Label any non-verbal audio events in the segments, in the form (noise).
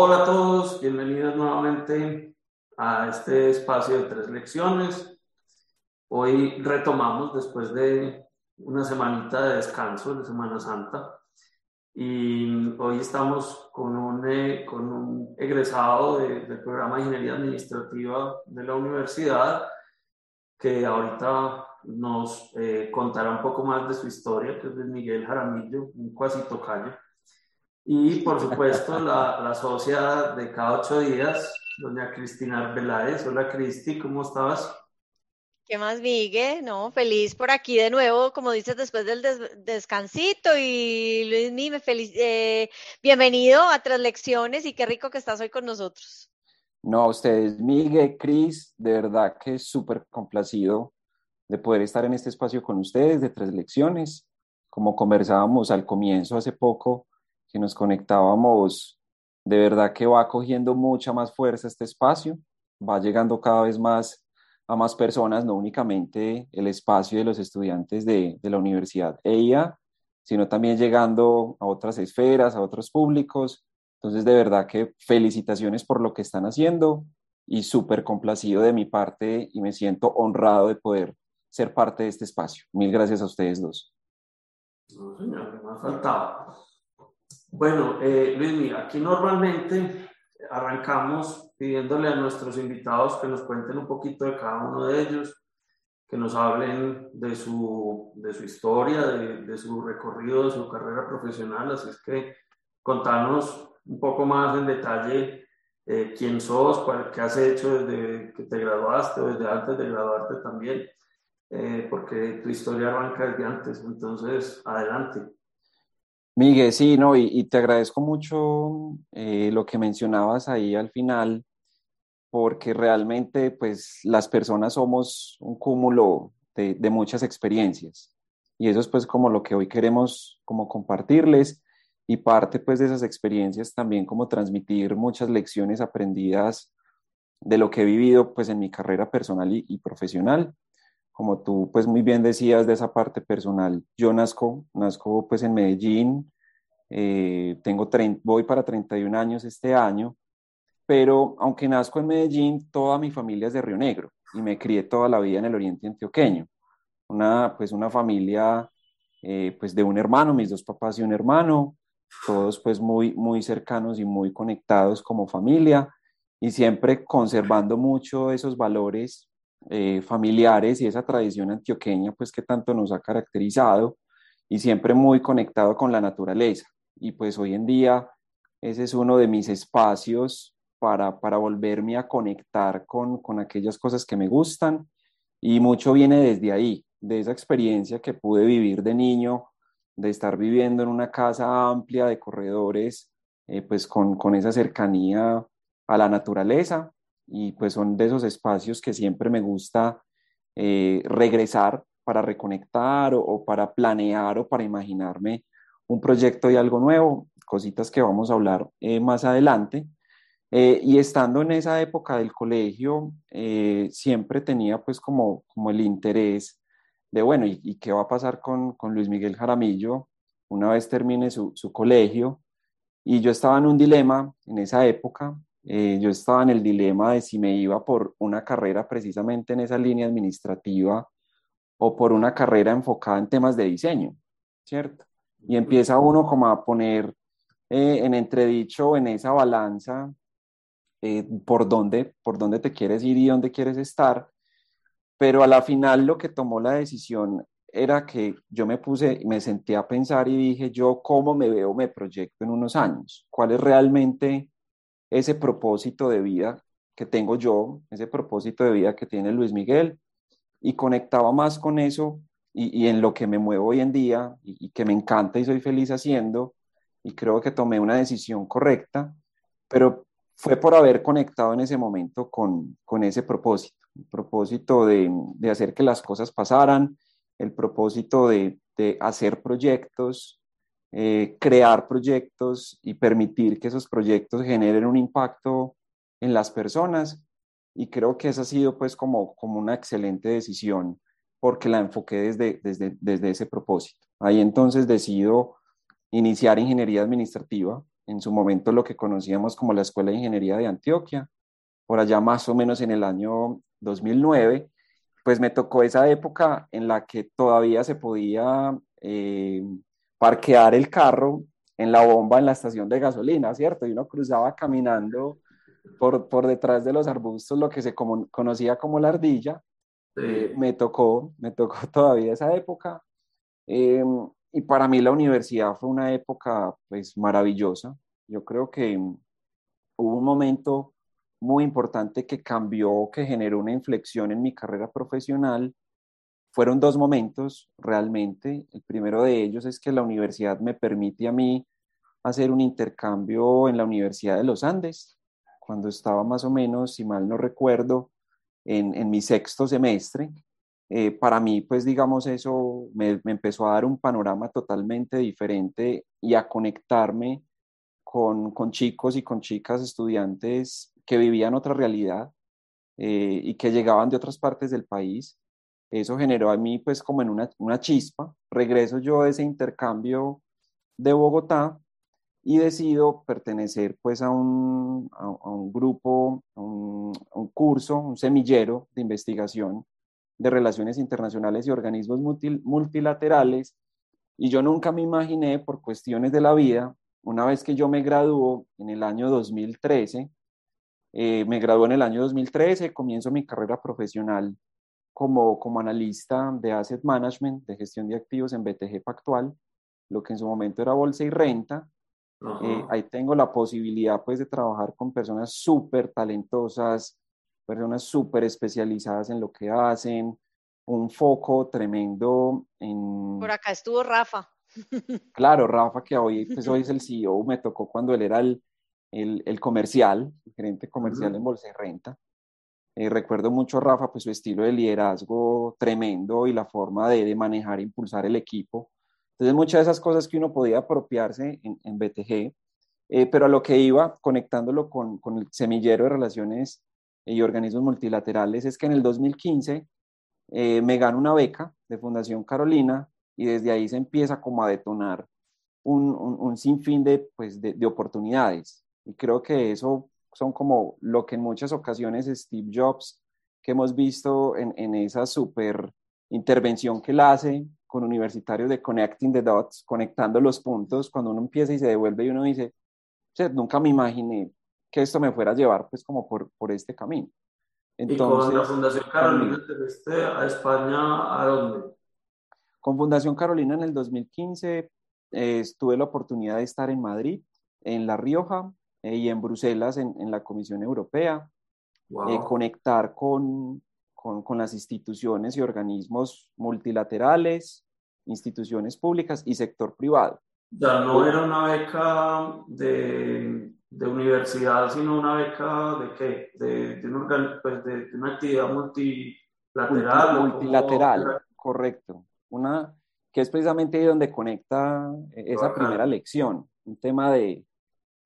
Hola a todos, bienvenidos nuevamente a este espacio de tres lecciones. Hoy retomamos después de una semanita de descanso de Semana Santa y hoy estamos con un, eh, con un egresado del programa de Ingeniería Administrativa de la universidad que ahorita nos eh, contará un poco más de su historia, que es de Miguel Jaramillo, un cuasi tocayo. Y por supuesto, la, la socia de cada ocho días, doña Cristina Arbeláez. Hola Cristi, ¿cómo estabas? ¿Qué más, Miguel? No, feliz por aquí de nuevo, como dices, después del descansito. Y Luis, me feliz, eh, bienvenido a Tres Lecciones y qué rico que estás hoy con nosotros. No, a ustedes, Miguel, Cris, de verdad que súper complacido de poder estar en este espacio con ustedes de Tres Lecciones. Como conversábamos al comienzo hace poco, que nos conectábamos, de verdad que va cogiendo mucha más fuerza este espacio, va llegando cada vez más a más personas, no únicamente el espacio de los estudiantes de, de la Universidad EIA, sino también llegando a otras esferas, a otros públicos. Entonces, de verdad que felicitaciones por lo que están haciendo y súper complacido de mi parte y me siento honrado de poder ser parte de este espacio. Mil gracias a ustedes dos. No, señor, me ha faltado. Bueno, eh, Luis, aquí normalmente arrancamos pidiéndole a nuestros invitados que nos cuenten un poquito de cada uno de ellos, que nos hablen de su, de su historia, de, de su recorrido, de su carrera profesional. Así es que contanos un poco más en detalle eh, quién sos, cuál, qué has hecho desde que te graduaste o desde antes de graduarte también, eh, porque tu historia arranca desde antes. Entonces, adelante. Miguel, sí, no, y, te agradezco mucho eh, lo que mencionabas ahí al final, porque realmente, pues, las personas somos un cúmulo de, muchas experiencias, y eso es, pues, como lo que hoy queremos como compartirles, y parte, pues, de esas experiencias también como transmitir muchas lecciones aprendidas de lo que he vivido, pues, en mi carrera personal y profesional como tú pues muy bien decías de esa parte personal, yo nazco, nazco pues en Medellín, eh, tengo voy para 31 años este año, pero aunque nazco en Medellín, toda mi familia es de Río Negro y me crié toda la vida en el oriente antioqueño. Una, pues una familia eh, pues de un hermano, mis dos papás y un hermano, todos pues muy, muy cercanos y muy conectados como familia y siempre conservando mucho esos valores eh, familiares y esa tradición antioqueña, pues que tanto nos ha caracterizado y siempre muy conectado con la naturaleza. Y pues hoy en día ese es uno de mis espacios para, para volverme a conectar con, con aquellas cosas que me gustan y mucho viene desde ahí, de esa experiencia que pude vivir de niño, de estar viviendo en una casa amplia de corredores, eh, pues con, con esa cercanía a la naturaleza y pues son de esos espacios que siempre me gusta eh, regresar para reconectar o, para planear o para imaginarme un proyecto y algo nuevo, cositas que vamos a hablar eh, más adelante. Eh, y estando en esa época del colegio, siempre tenía pues como, como el interés de, bueno, ¿y, qué va a pasar con, con, Luis Miguel Jaramillo una vez termine su, su colegio? Y yo estaba en un dilema en esa época, eh, yo estaba en el dilema de si me iba por una carrera precisamente en esa línea administrativa o por una carrera enfocada en temas de diseño, ¿cierto? Y empieza uno como a poner eh, en entredicho en esa balanza eh, por, dónde, por dónde te quieres ir y dónde quieres estar, pero a la final lo que tomó la decisión era que yo me puse, me senté a pensar y dije, yo cómo me veo, me proyecto en unos años, cuál es realmente ese propósito de vida que tengo yo, ese propósito de vida que tiene Luis Miguel, y conectaba más con eso y, en lo que me muevo hoy en día y, que me encanta y soy feliz haciendo, y creo que tomé una decisión correcta, pero fue por haber conectado en ese momento con, con ese propósito, el propósito de, de, hacer que las cosas pasaran, el propósito de, de hacer proyectos, eh, crear proyectos y permitir que esos proyectos generen un impacto en las personas. Y creo que esa ha sido pues como, como una excelente decisión porque la enfoqué desde, desde, desde ese propósito. Ahí entonces decido iniciar ingeniería administrativa en su momento lo que conocíamos como la Escuela de Ingeniería de Antioquia, por allá más o menos en el año 2009, pues me tocó esa época en la que todavía se podía eh, parquear el carro en la bomba en la estación de gasolina, ¿cierto? Y uno cruzaba caminando por, por detrás de los arbustos, lo que se conocía como la ardilla. Eh, me tocó, me tocó (laughs) todavía esa época. Em, y para mí la universidad fue una época pues maravillosa. Yo creo que hubo un momento muy importante que cambió, que generó una inflexión en mi carrera profesional. Fueron dos momentos realmente. El primero de ellos es que la universidad me permite a mí hacer un intercambio en la Universidad de los Andes, cuando estaba más o menos, si mal no recuerdo, en, en mi sexto semestre. Eh, para mí, pues digamos, eso me, me, empezó a dar un panorama totalmente diferente y a conectarme con, con chicos y con chicas estudiantes que vivían otra realidad eh, y que llegaban de otras partes del país. Eso generó a mí pues como en una, una chispa. Regreso yo de ese intercambio de Bogotá y decido pertenecer pues a un, a, un grupo, a un, curso, un semillero de investigación de relaciones internacionales y organismos multilaterales. Y yo nunca me imaginé por cuestiones de la vida, una vez que yo me graduó en el año 2013, eh, me gradué en el año 2013, comienzo mi carrera profesional como, como analista de asset management, de gestión de activos en BTG Pactual, lo que en su momento era bolsa y renta. Eh, ahí tengo la posibilidad pues de trabajar con personas súper talentosas, personas súper especializadas en lo que hacen, un foco tremendo en... Por acá estuvo Rafa. (laughs) Claro, Rafa, que hoy, pues hoy es el CEO, me tocó cuando él era el, el, el comercial, el gerente comercial en Bolsa y Renta. Eh, recuerdo mucho a Rafa, pues su estilo de liderazgo tremendo y la forma de, manejar e impulsar el equipo. Entonces, muchas de esas cosas que uno podía apropiarse en, BTG, eh, pero a lo que iba, conectándolo con, el semillero de relaciones y organismos multilaterales, es que en el 2015 eh, me gano una beca de Fundación Carolina y desde ahí se empieza como a detonar un, un, un sinfín de, pues, de, de, oportunidades. Y creo que eso son como lo que en muchas ocasiones Steve Jobs, que hemos visto en, en esa super intervención que él hace con universitarios de Connecting the Dots, conectando los puntos, cuando uno empieza y se devuelve y uno dice, nunca me imaginé que esto me fuera a llevar pues como por, por este camino. Entonces, ¿Y con la Fundación Carolina te fuiste a España a dónde? Con Fundación Carolina en el 2015 eh, tuve la oportunidad de estar en Madrid, en La Rioja eh, y en Bruselas en, en, la Comisión Europea, wow. eh, conectar con, con, con, las instituciones y organismos multilaterales, instituciones públicas y sector privado. Ya no era una beca de, de universidad, sino una beca de qué? De, de, un, pues de, de una actividad multilateral. Multilateral, correcto. Una que es precisamente donde conecta esa primera lección, un tema de,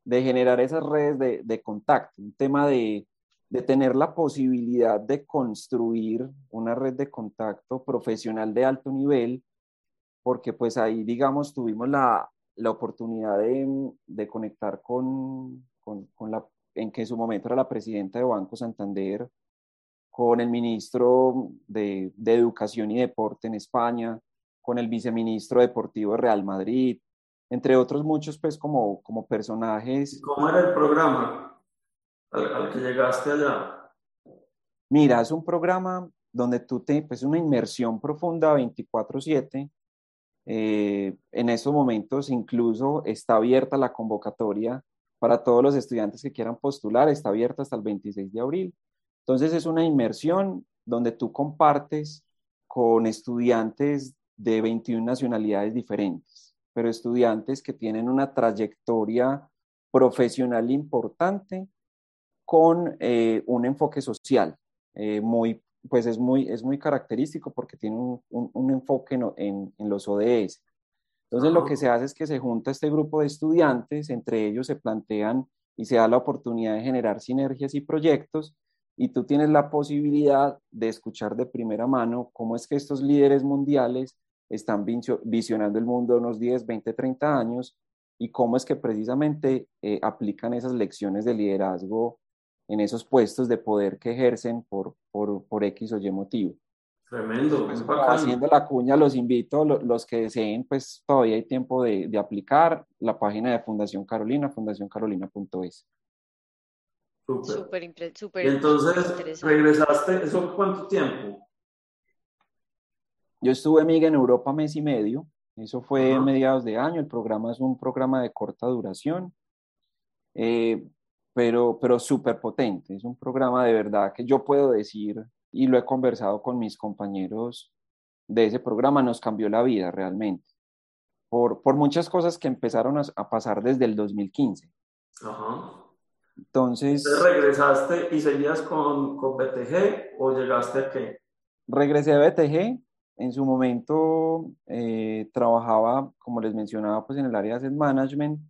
de generar esas redes de, de contacto, un tema de, de, tener la posibilidad de construir una red de contacto profesional de alto nivel, porque pues ahí, digamos, tuvimos la, la oportunidad de, de conectar con, con, con, la, en que en su momento era la presidenta de Banco Santander, con el ministro de, de Educación y Deporte en España, con el viceministro deportivo de Real Madrid, entre otros muchos, pues como, como personajes. ¿Cómo era el programa al, al, que llegaste allá? Mira, es un programa donde tú te, pues una inmersión profunda 24/7. Eh, en esos momentos incluso está abierta la convocatoria para todos los estudiantes que quieran postular, está abierta hasta el 26 de abril. Entonces es una inmersión donde tú compartes con estudiantes de 21 nacionalidades diferentes, pero estudiantes que tienen una trayectoria profesional importante con eh, un enfoque social eh, muy, pues es muy, es muy característico porque tiene un, un, un enfoque en, en, en, los ODS. Entonces lo que se hace es que se junta este grupo de estudiantes, entre ellos se plantean y se da la oportunidad de generar sinergias y proyectos y tú tienes la posibilidad de escuchar de primera mano cómo es que estos líderes mundiales están visionando el mundo unos 10, 20, 30 años y cómo es que precisamente eh, aplican esas lecciones de liderazgo en esos puestos de poder que ejercen por, por, por X o Y motivo. Tremendo, pues, Haciendo la cuña, los invito, los, que deseen, pues todavía hay tiempo de, de, aplicar la página de Fundación Carolina, fundacioncarolina.es. Súper, súper. Y entonces, ¿regresaste? ¿Eso cuánto tiempo? Yo estuve, Miguel, en Europa mes y medio. Eso fue mediados de año. El programa es un programa de corta duración. Eh, pero, pero súper potente. Es un programa de verdad que yo puedo decir, y lo he conversado con mis compañeros de ese programa, nos cambió la vida realmente. Por, por muchas cosas que empezaron a, pasar desde el 2015. Ajá. Entonces... ¿Regresaste y seguías con, con BTG o llegaste a qué? Regresé a BTG. En su momento eh, trabajaba, como les mencionaba, pues en el área de asset management,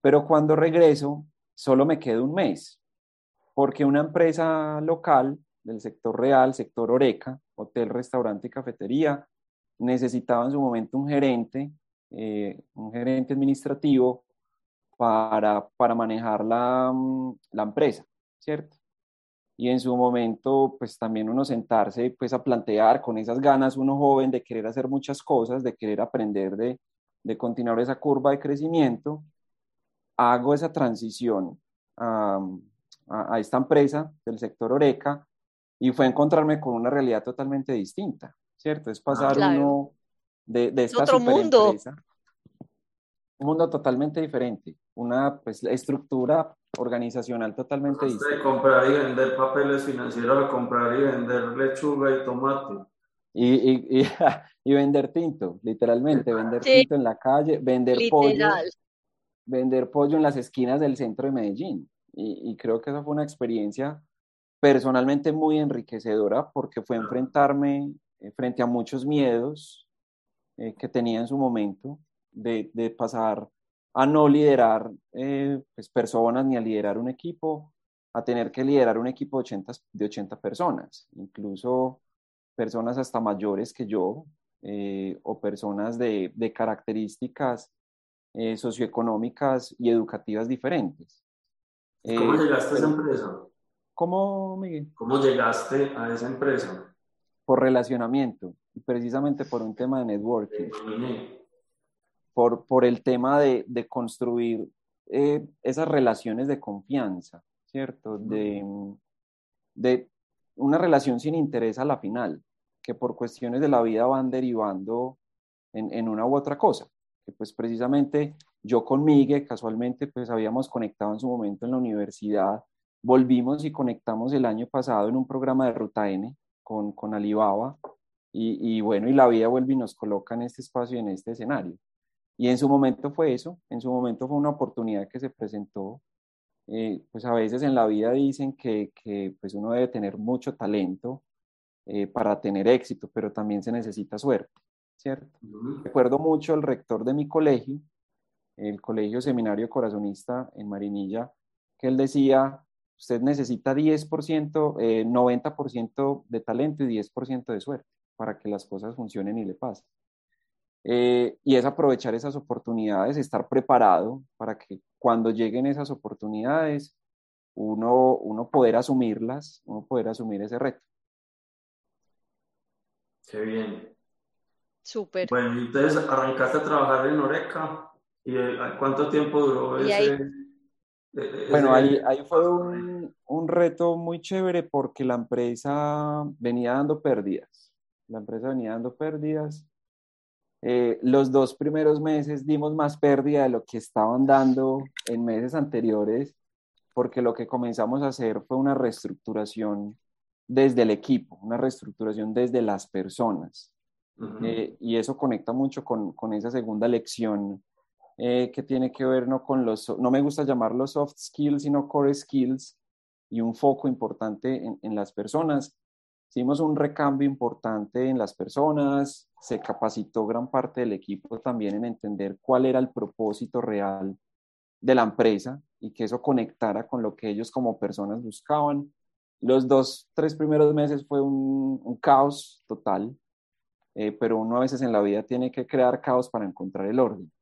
pero cuando regreso solo me quedo un mes, porque una empresa local del sector real, sector Oreca, hotel, restaurante y cafetería, necesitaba en su momento un gerente, eh, un gerente administrativo para, para manejar la, mm, la, empresa, ¿cierto? Y en su momento, pues también uno sentarse pues a plantear con esas ganas, uno joven de querer hacer muchas cosas, de querer aprender, de, de continuar esa curva de crecimiento, hago esa transición a, a, esta empresa del sector Oreca y fue encontrarme con una realidad totalmente distinta, ¿cierto? Es pasar ah, uno de, de esta otro mundo. un mundo totalmente diferente, una pues, estructura organizacional totalmente distinta. De comprar y vender papeles financieros a comprar y vender lechuga y tomate. Y, y, y, (laughs) vender tinto, literalmente, vender tinto en la calle, vender pollo vender pollo en las esquinas del centro de Medellín. Y, creo que esa fue una experiencia personalmente muy enriquecedora porque fue enfrentarme eh, frente a muchos miedos eh, que tenía en su momento de, de pasar a no liderar eh, pues, personas ni a liderar un equipo, a tener que liderar un equipo de 80, de 80 personas, incluso personas hasta mayores que yo o personas de, de características eh, socioeconómicas y educativas diferentes. ¿Cómo eh, llegaste a esa empresa? ¿Cómo, Miguel? ¿Cómo llegaste a esa empresa? Por relacionamiento, y precisamente por un tema de networking. Por, por el tema de, de construir eh, esas relaciones de confianza, ¿cierto? De, de una relación sin interés a la final, que por cuestiones de la vida van derivando en, en una u otra cosa pues precisamente yo con Miguel casualmente pues habíamos conectado en su momento en la universidad, volvimos y conectamos el año pasado en un programa de Ruta N con, con Alibaba y, y, bueno, y la vida vuelve y nos coloca en este espacio y en este escenario. Y en su momento fue eso, en su momento fue una oportunidad que se presentó. Eh, pues a veces en la vida dicen que, que pues uno debe tener mucho talento eh, para tener éxito, pero también se necesita suerte. ¿cierto? Recuerdo mucho el rector de mi colegio, el Colegio Seminario Corazonista en Marinilla, que él decía, usted necesita 10%, 90% eh, de talento y 10% de suerte para que las cosas funcionen y le pasen. Eh, y es aprovechar esas oportunidades, estar preparado para que cuando lleguen esas oportunidades, uno, uno poder asumirlas, uno poder asumir ese reto. Qué bien. Súper. Bueno, entonces arrancaste a trabajar en Oreca. ¿Y cuánto tiempo duró ese? E, e, bueno, ahí, ahí fue un, un, reto muy chévere porque la empresa venía dando pérdidas. La empresa venía dando pérdidas. Eh, los dos primeros meses dimos más pérdida de lo que estaban dando en meses anteriores porque lo que comenzamos a hacer fue una reestructuración desde el equipo, una reestructuración desde las personas. Eh, y eso conecta mucho con, con esa segunda lección eh, que tiene que ver no con los, no me gusta llamarlos soft skills, sino core skills y un foco importante en, en las personas. Hicimos un recambio importante en las personas, se capacitó gran parte del equipo también en entender cuál era el propósito real de la empresa y que eso conectara con lo que ellos como personas buscaban. Los dos, tres primeros meses fue un, caos total, eh, pero uno a veces en la vida tiene que crear caos para encontrar el orden.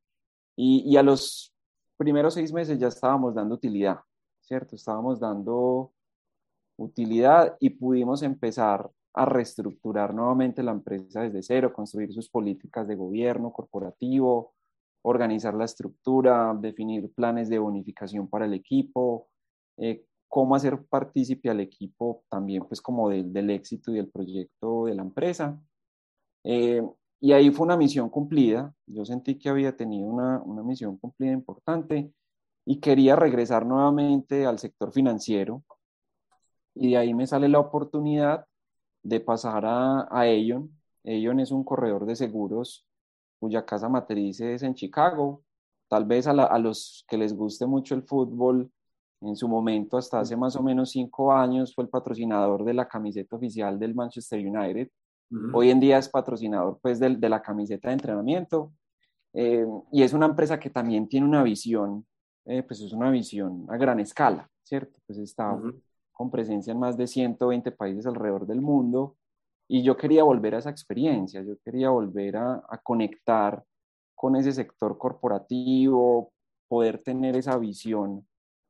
Y, y, a los primeros seis meses ya estábamos dando utilidad, ¿cierto? Estábamos dando utilidad y pudimos empezar a reestructurar nuevamente la empresa desde cero, construir sus políticas de gobierno corporativo, organizar la estructura, definir planes de bonificación para el equipo, eh, cómo hacer partícipe al equipo también pues como del éxito y del proyecto de la empresa. Eh, y ahí fue una misión cumplida. Yo sentí que había tenido una, una misión cumplida importante y quería regresar nuevamente al sector financiero. Y de ahí me sale la oportunidad de pasar a, a Aon. Aon es un corredor de seguros cuya casa matriz es en Chicago. Tal vez a, a los que les guste mucho el fútbol, en su momento, hasta hace más o menos cinco años, fue el patrocinador de la camiseta oficial del Manchester United. Hoy en día es patrocinador pues, de, de la camiseta de entrenamiento. Eh, y es una empresa que también tiene una visión, eh, pues es una visión a gran escala, ¿cierto? Pues está con presencia en más de 120 países alrededor del mundo. Y yo quería volver a esa experiencia, yo quería volver a, conectar con ese sector corporativo, poder tener esa visión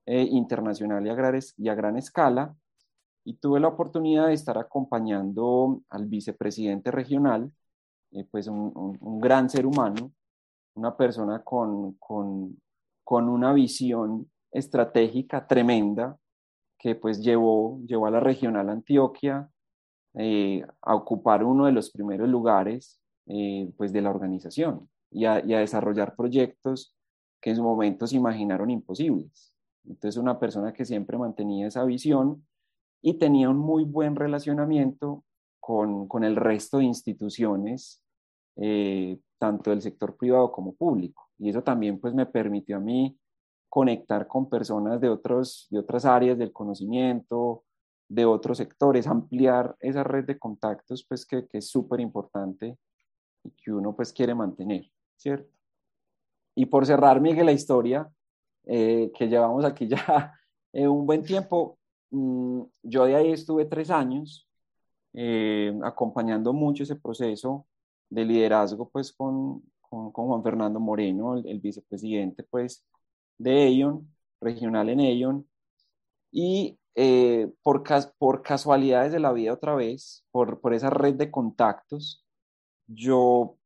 eh, internacional y a, gran, y a, gran, escala. Y tuve la oportunidad de estar acompañando al vicepresidente regional, eh, pues un, un, un, gran ser humano, una persona con, con, con una visión estratégica tremenda que pues llevó, llevó a la regional Antioquia eh, a ocupar uno de los primeros lugares eh, pues de la organización y a, desarrollar proyectos que en su momento se imaginaron imposibles. Entonces, una persona que siempre mantenía esa visión y tenía un muy buen relacionamiento con, con el resto de instituciones, eh, tanto del sector privado como público. Y eso también pues me permitió a mí conectar con personas de, otros, de otras áreas del conocimiento, de otros sectores, ampliar esa red de contactos pues que, que es súper importante y que uno pues quiere mantener, ¿cierto? Y por cerrar, Miguel, la historia, eh, que llevamos aquí ya (laughs) eh, un buen tiempo. Mm, yo de ahí estuve tres años eh, acompañando mucho ese proceso de liderazgo pues con, con, con Juan Fernando Moreno, el, el, vicepresidente pues de Aon, regional en Aon. Y eh, por, por casualidades de la vida otra vez, por, por esa red de contactos, yo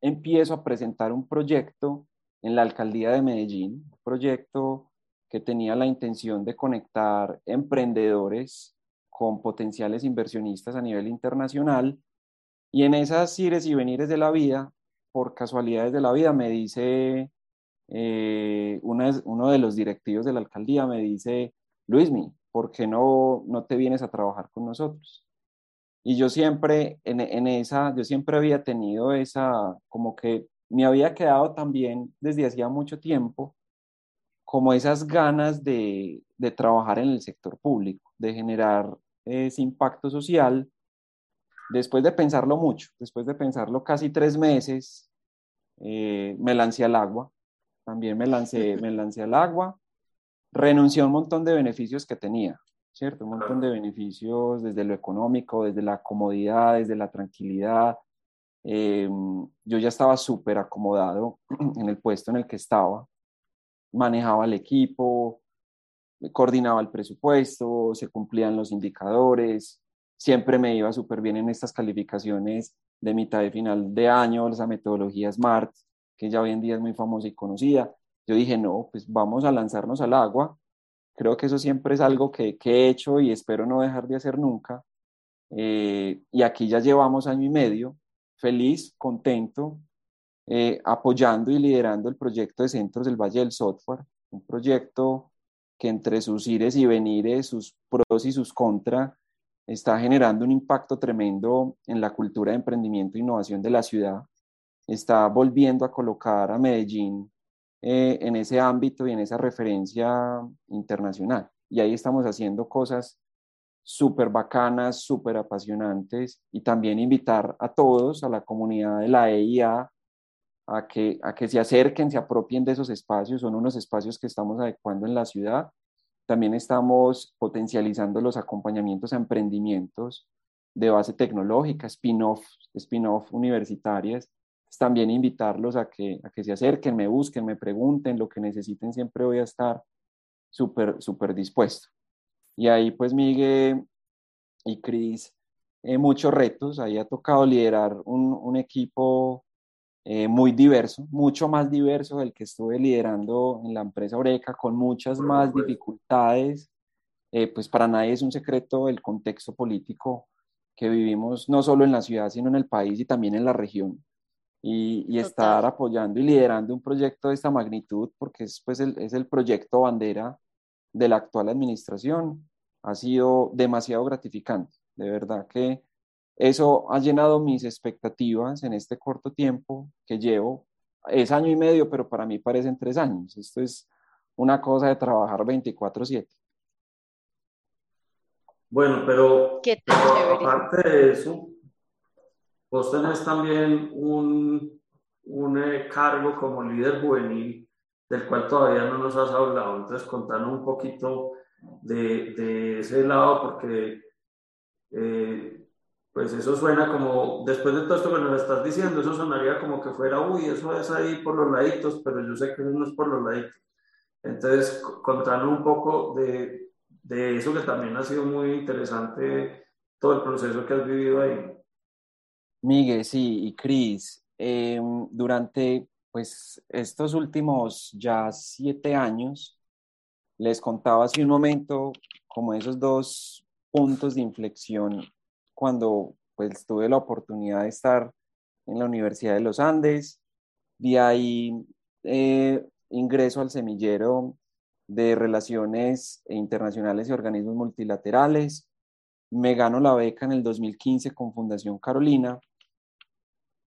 empiezo a presentar un proyecto en la alcaldía de Medellín, un proyecto que tenía la intención de conectar emprendedores con potenciales inversionistas a nivel internacional. Y en esas ires y venires de la vida, por casualidades de la vida, me dice eh, una, uno de los directivos de la alcaldía, me dice, Luismi, ¿por qué no, no te vienes a trabajar con nosotros? Y yo siempre, en, en esa, yo siempre había tenido esa, como que me había quedado también desde hacía mucho tiempo como esas ganas de, de trabajar en el sector público, de generar ese impacto social. Después de pensarlo mucho, después de pensarlo casi tres meses, eh, me lancé al agua. También me lancé, me lancé al agua. Renuncié a un montón de beneficios que tenía, ¿cierto? Un montón de beneficios desde lo económico, desde la comodidad, desde la tranquilidad, eh, yo ya estaba súper acomodado (clears throat) en el puesto en el que estaba, manejaba el equipo, coordinaba el presupuesto, se cumplían los indicadores, siempre me iba súper bien en estas calificaciones de mitad de final de año, esa metodología SMART, que ya hoy en día es muy famosa y conocida. Yo dije, no, pues vamos a lanzarnos al agua. Creo que eso siempre es algo que, he hecho y espero no dejar de hacer nunca. Eh, y aquí ya llevamos año y medio feliz, contento, eh, apoyando y liderando el proyecto de Centros del Valle del Software, un proyecto que entre sus ires y venires, sus pros y sus contras, está generando un impacto tremendo en la cultura de emprendimiento e innovación de la ciudad. Está volviendo a colocar a Medellín eh, en ese ámbito y en esa referencia internacional. Y ahí estamos haciendo cosas súper bacanas, súper apasionantes y también invitar a todos, a la comunidad de la EIA, a que, a que se acerquen, se apropien de esos espacios. Son unos espacios que estamos adecuando en la ciudad. También estamos potencializando los acompañamientos a emprendimientos de base tecnológica, spin-off, spin-off universitarias. También invitarlos a que, a que se acerquen, me busquen, me pregunten, lo que necesiten, siempre voy a estar súper, súper dispuesto. Y ahí pues Miguel y Cris, eh, muchos retos, ahí ha tocado liderar un, un equipo eh, muy diverso, mucho más diverso del que estuve liderando en la empresa Oreca, con muchas más dificultades. Eh, pues para nadie es un secreto el contexto político que vivimos no solo en la ciudad, sino en el país y también en la región. Y, y estar apoyando y liderando un proyecto de esta magnitud, porque es, pues, el, es el proyecto bandera de la actual administración, ha sido demasiado gratificante. De verdad que eso ha llenado mis expectativas en este corto tiempo que llevo. Es año y medio, pero para mí parecen tres años. Esto es una cosa de trabajar 24/7. Bueno, pero, aparte de eso, vos tenés también un, un eh, cargo como líder juvenil del cual todavía no nos has hablado. Entonces, contanos un poquito de, de ese lado, porque eh, pues eso suena como, después de todo esto que nos estás diciendo, eso sonaría como que fuera, uy, eso es ahí por los laditos, pero yo sé que no es por los laditos. Entonces, contanos un poco de, de eso que también ha sido muy interesante, todo el proceso que has vivido ahí. Miguel, sí, y Cris, em, durante pues estos últimos ya siete años, les contaba hace un momento como esos dos puntos de inflexión cuando pues tuve la oportunidad de estar en la Universidad de los Andes, de ahí eh, ingreso al semillero de Relaciones Internacionales y Organismos Multilaterales, me gano la beca en el 2015 con Fundación Carolina.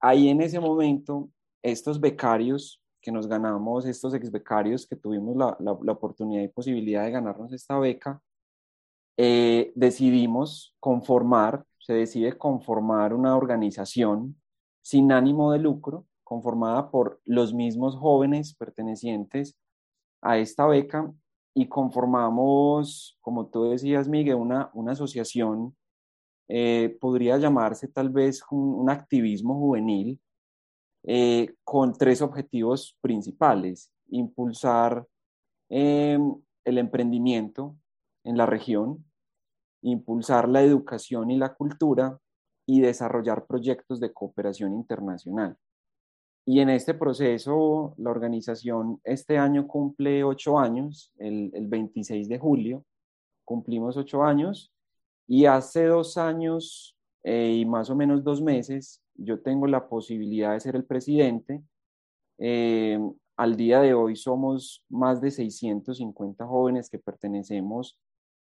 Ahí en ese momento, estos becarios que nos ganamos, estos ex becarios que tuvimos la, la, la oportunidad y posibilidad de ganarnos esta beca, eh, decidimos conformar se decide conformar una organización sin ánimo de lucro, conformada por los mismos jóvenes pertenecientes a esta beca y conformamos, como tú decías, Miguel, una, una asociación, eh, podría llamarse tal vez un, activismo juvenil, eh, con tres objetivos principales. Impulsar eh, el emprendimiento en la región, impulsar la educación y la cultura y desarrollar proyectos de cooperación internacional. Y en este proceso, la organización este año cumple ocho años, el, 26 de julio, cumplimos ocho años, y hace dos años eh, y más o menos dos meses, yo tengo la posibilidad de ser el presidente. Eh, al día de hoy somos más de 650 jóvenes que pertenecemos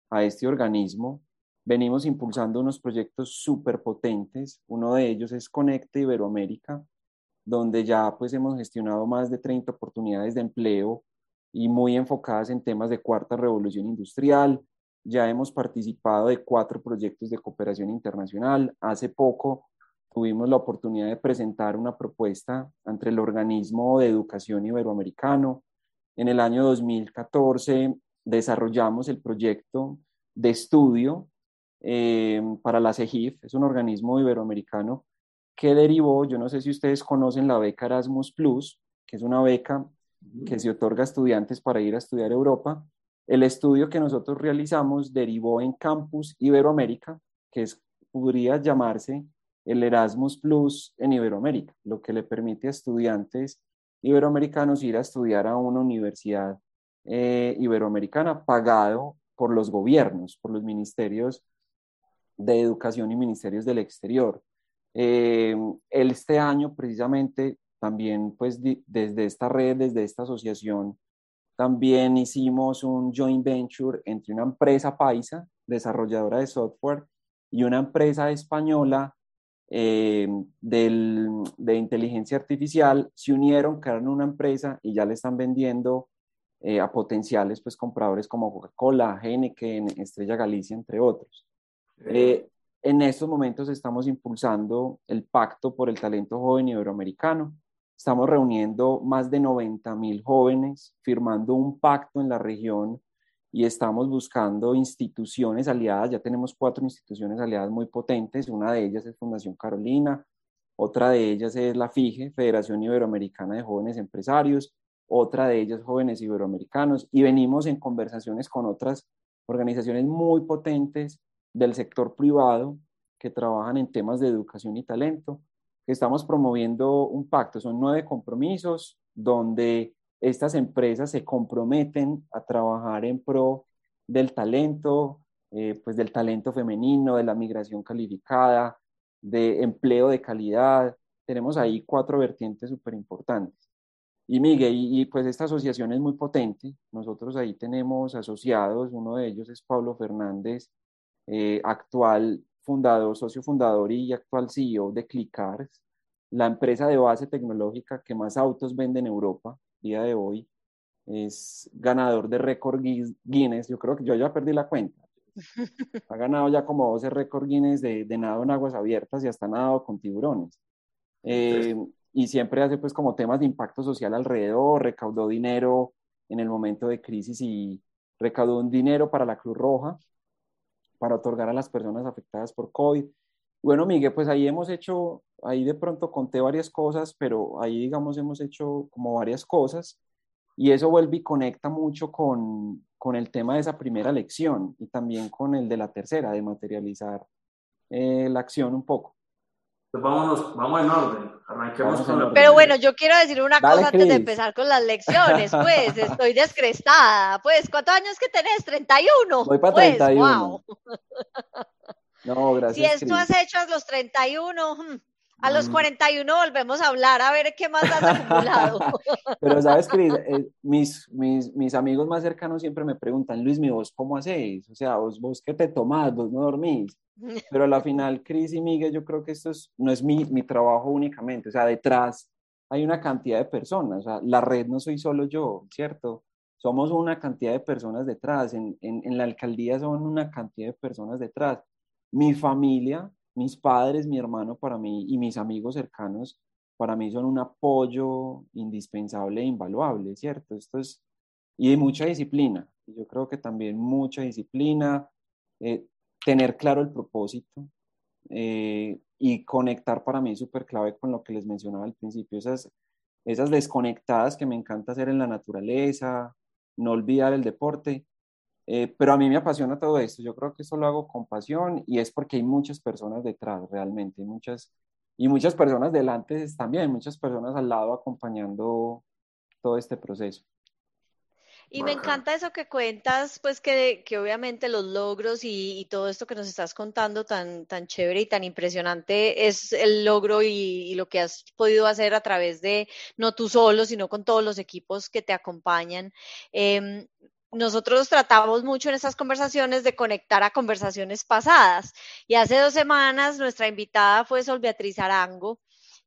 a este organismo. Venimos impulsando unos proyectos súper potentes. Uno de ellos es Conecte Iberoamérica, donde ya pues hemos gestionado más de 30 oportunidades de empleo y muy enfocadas en temas de cuarta revolución industrial. Ya hemos participado de cuatro proyectos de cooperación internacional. Hace poco tuvimos la oportunidad de presentar una propuesta entre el organismo de educación iberoamericano. En el año 2014 desarrollamos el proyecto de estudio eh, para la CEGIF, es un organismo iberoamericano que derivó, yo no sé si ustedes conocen la beca Erasmus Plus, que es una beca que se otorga a estudiantes para ir a estudiar a Europa. El estudio que nosotros realizamos derivó en Campus Iberoamérica, que es, podría llamarse el Erasmus Plus en Iberoamérica, lo que le permite a estudiantes iberoamericanos ir a estudiar a una universidad eh, iberoamericana pagado por los gobiernos, por los ministerios de educación y ministerios del exterior. Eh, este año precisamente también pues desde esta red, desde esta asociación, también hicimos un joint venture entre una empresa paisa, desarrolladora de software, y una empresa española eh, de inteligencia artificial, se unieron, crearon una empresa y ya le están vendiendo eh, a potenciales pues, compradores como Coca-Cola, Heineken, Estrella Galicia, entre otros. Eh, en estos momentos estamos impulsando el Pacto por el Talento Joven Iberoamericano. Estamos reuniendo más de 90 mil jóvenes, firmando un pacto en la región y estamos buscando instituciones aliadas. Ya tenemos cuatro instituciones aliadas muy potentes. Una de ellas es Fundación Carolina, otra de ellas es la FIGE, Federación Iberoamericana de Jóvenes Empresarios, otra de ellas Jóvenes Iberoamericanos, y venimos en conversaciones con otras organizaciones muy potentes del sector privado que trabajan en temas de educación y talento, estamos promoviendo un pacto. Son nueve compromisos donde estas empresas se comprometen a trabajar en pro del talento, eh, pues del talento femenino, de la migración calificada, de empleo de calidad. Tenemos ahí cuatro vertientes súper importantes. Y Miguel, y, pues esta asociación es muy potente. Nosotros ahí tenemos asociados, uno de ellos es Pablo Fernández, eh, actual fundador, socio fundador y actual CEO de Clickars, la empresa de base tecnológica que más autos vende en Europa, día de hoy. Es ganador de récord Guinness. Yo creo que yo ya perdí la cuenta. (laughs) Ha ganado ya como 12 récord Guinness de, de nado en aguas abiertas y hasta nadado con tiburones. Eh, y siempre hace pues como temas de impacto social alrededor, recaudó dinero en el momento de crisis y recaudó un dinero para la Cruz Roja para otorgar a las personas afectadas por COVID. Bueno, Miguel, pues ahí hemos hecho, ahí de pronto conté varias cosas, pero ahí digamos hemos hecho como varias cosas y eso vuelve y conecta mucho con, con el tema de esa primera lección y también con el de la tercera, de materializar eh, la acción un poco. Pues vámonos, vamos en orden. Arranquemos con Pero bueno, yo quiero decir una cosa antes de empezar con las lecciones, pues, estoy descrestada. Pues, ¿cuántos años que tenés? 31. Voy para pues, 31. No, (laughs) gracias. Si esto has hecho a los 31, hmm, a los 41 mm. volvemos a hablar, a ver qué más has acumulado. (laughs) Pero sabes, Cris, eh, mis, mis, mis, amigos más cercanos siempre me preguntan, Luis, mi vos cómo hacéis? O sea, vos, vos qué te tomás, vos no dormís. (laughs) Pero a la final, Cris y Miguel, yo creo que esto es, no es mi, mi trabajo únicamente, o sea, detrás hay una cantidad de personas, o sea, la red no soy solo yo, ¿cierto? Somos una cantidad de personas detrás, en, en, en la alcaldía son una cantidad de personas detrás. Mi familia, mis padres, mi hermano para mí y mis amigos cercanos para mí son un apoyo indispensable e invaluable, ¿cierto? Esto es, y de mucha disciplina. Yo creo que también mucha disciplina, eh, tener claro el propósito eh, y conectar para mí es súper clave con lo que les mencionaba al principio, esas, esas desconectadas que me encanta hacer en la naturaleza, no olvidar el deporte, eh, pero a mí me apasiona todo esto, yo creo que eso lo hago con pasión y es porque hay muchas personas detrás realmente, muchas, y muchas personas delante también, muchas personas al lado acompañando todo este proceso. Y me encanta eso que cuentas, pues que, que obviamente los logros y, y, todo esto que nos estás contando tan, tan chévere y tan impresionante es el logro y, y, lo que has podido hacer a través de, no tú solo, sino con todos los equipos que te acompañan. Eh, nosotros tratamos mucho en estas conversaciones de conectar a conversaciones pasadas. Y hace dos semanas nuestra invitada fue Sol Beatriz Arango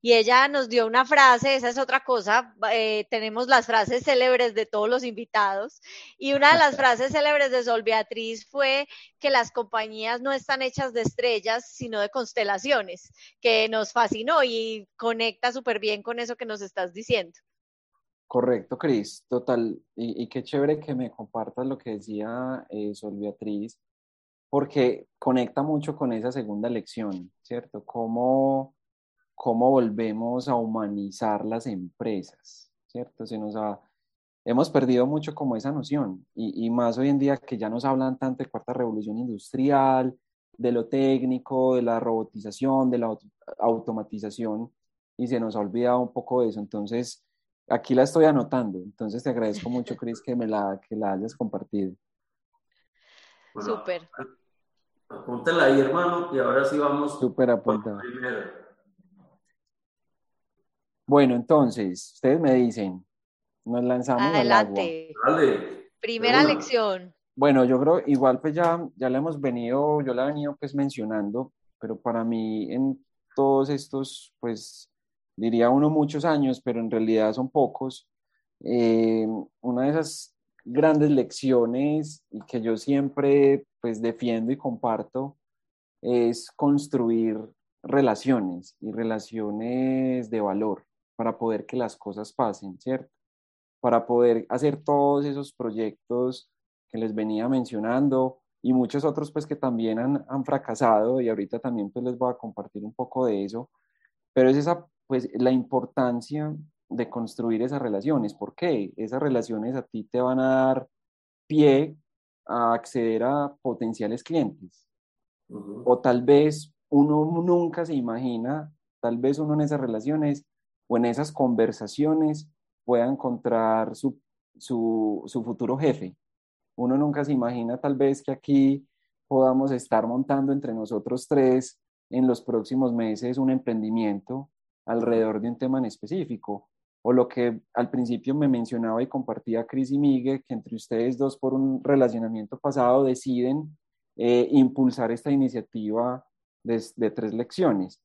y ella nos dio una frase, esa es otra cosa, eh, tenemos las frases célebres de todos los invitados y una de las (laughs) frases célebres de Sol Beatriz fue que las compañías no están hechas de estrellas, sino de constelaciones, que nos fascinó y conecta súper bien con eso que nos estás diciendo. Correcto, Cris, total. Y, qué chévere que me compartas lo que decía eh, Sol Beatriz, porque conecta mucho con esa segunda lección, ¿cierto? Cómo, cómo volvemos a humanizar las empresas, ¿cierto? Se nos ha, hemos perdido mucho como esa noción, y, y más hoy en día que ya nos hablan tanto de cuarta revolución industrial, de lo técnico, de la robotización, de la automatización, y se nos ha olvidado un poco de eso. Entonces, aquí la estoy anotando, entonces te agradezco mucho, Cris, que me la, que la hayas compartido. Súper. Apúntela ahí, hermano, y ahora sí vamos. Súper apuntada. Bueno, entonces, ustedes me dicen, nos lanzamos Adelante. Al agua. Primera lección. Bueno, yo creo, igual pues ya, ya la hemos venido, yo la he venido pues mencionando, pero para mí en todos estos pues diría uno muchos años, pero en realidad son pocos. Eh, una de esas grandes lecciones y que yo siempre pues defiendo y comparto es construir relaciones y relaciones de valor para poder que las cosas pasen, ¿cierto? Para poder hacer todos esos proyectos que les venía mencionando y muchos otros pues que también han, han fracasado y ahorita también pues les voy a compartir un poco de eso Pero es esa, pues, la importancia de construir esas relaciones. ¿Por qué? Esas relaciones a ti te van a dar pie a acceder a potenciales clientes. O tal vez uno nunca se imagina, tal vez uno en esas relaciones o en esas conversaciones pueda encontrar su, su, su futuro jefe. Uno nunca se imagina tal vez que aquí podamos estar montando entre nosotros tres en los próximos meses un emprendimiento alrededor de un tema en específico. O lo que al principio me mencionaba y compartía Cris y Miguel, que entre ustedes dos por un relacionamiento pasado deciden eh, impulsar esta iniciativa de, tres lecciones.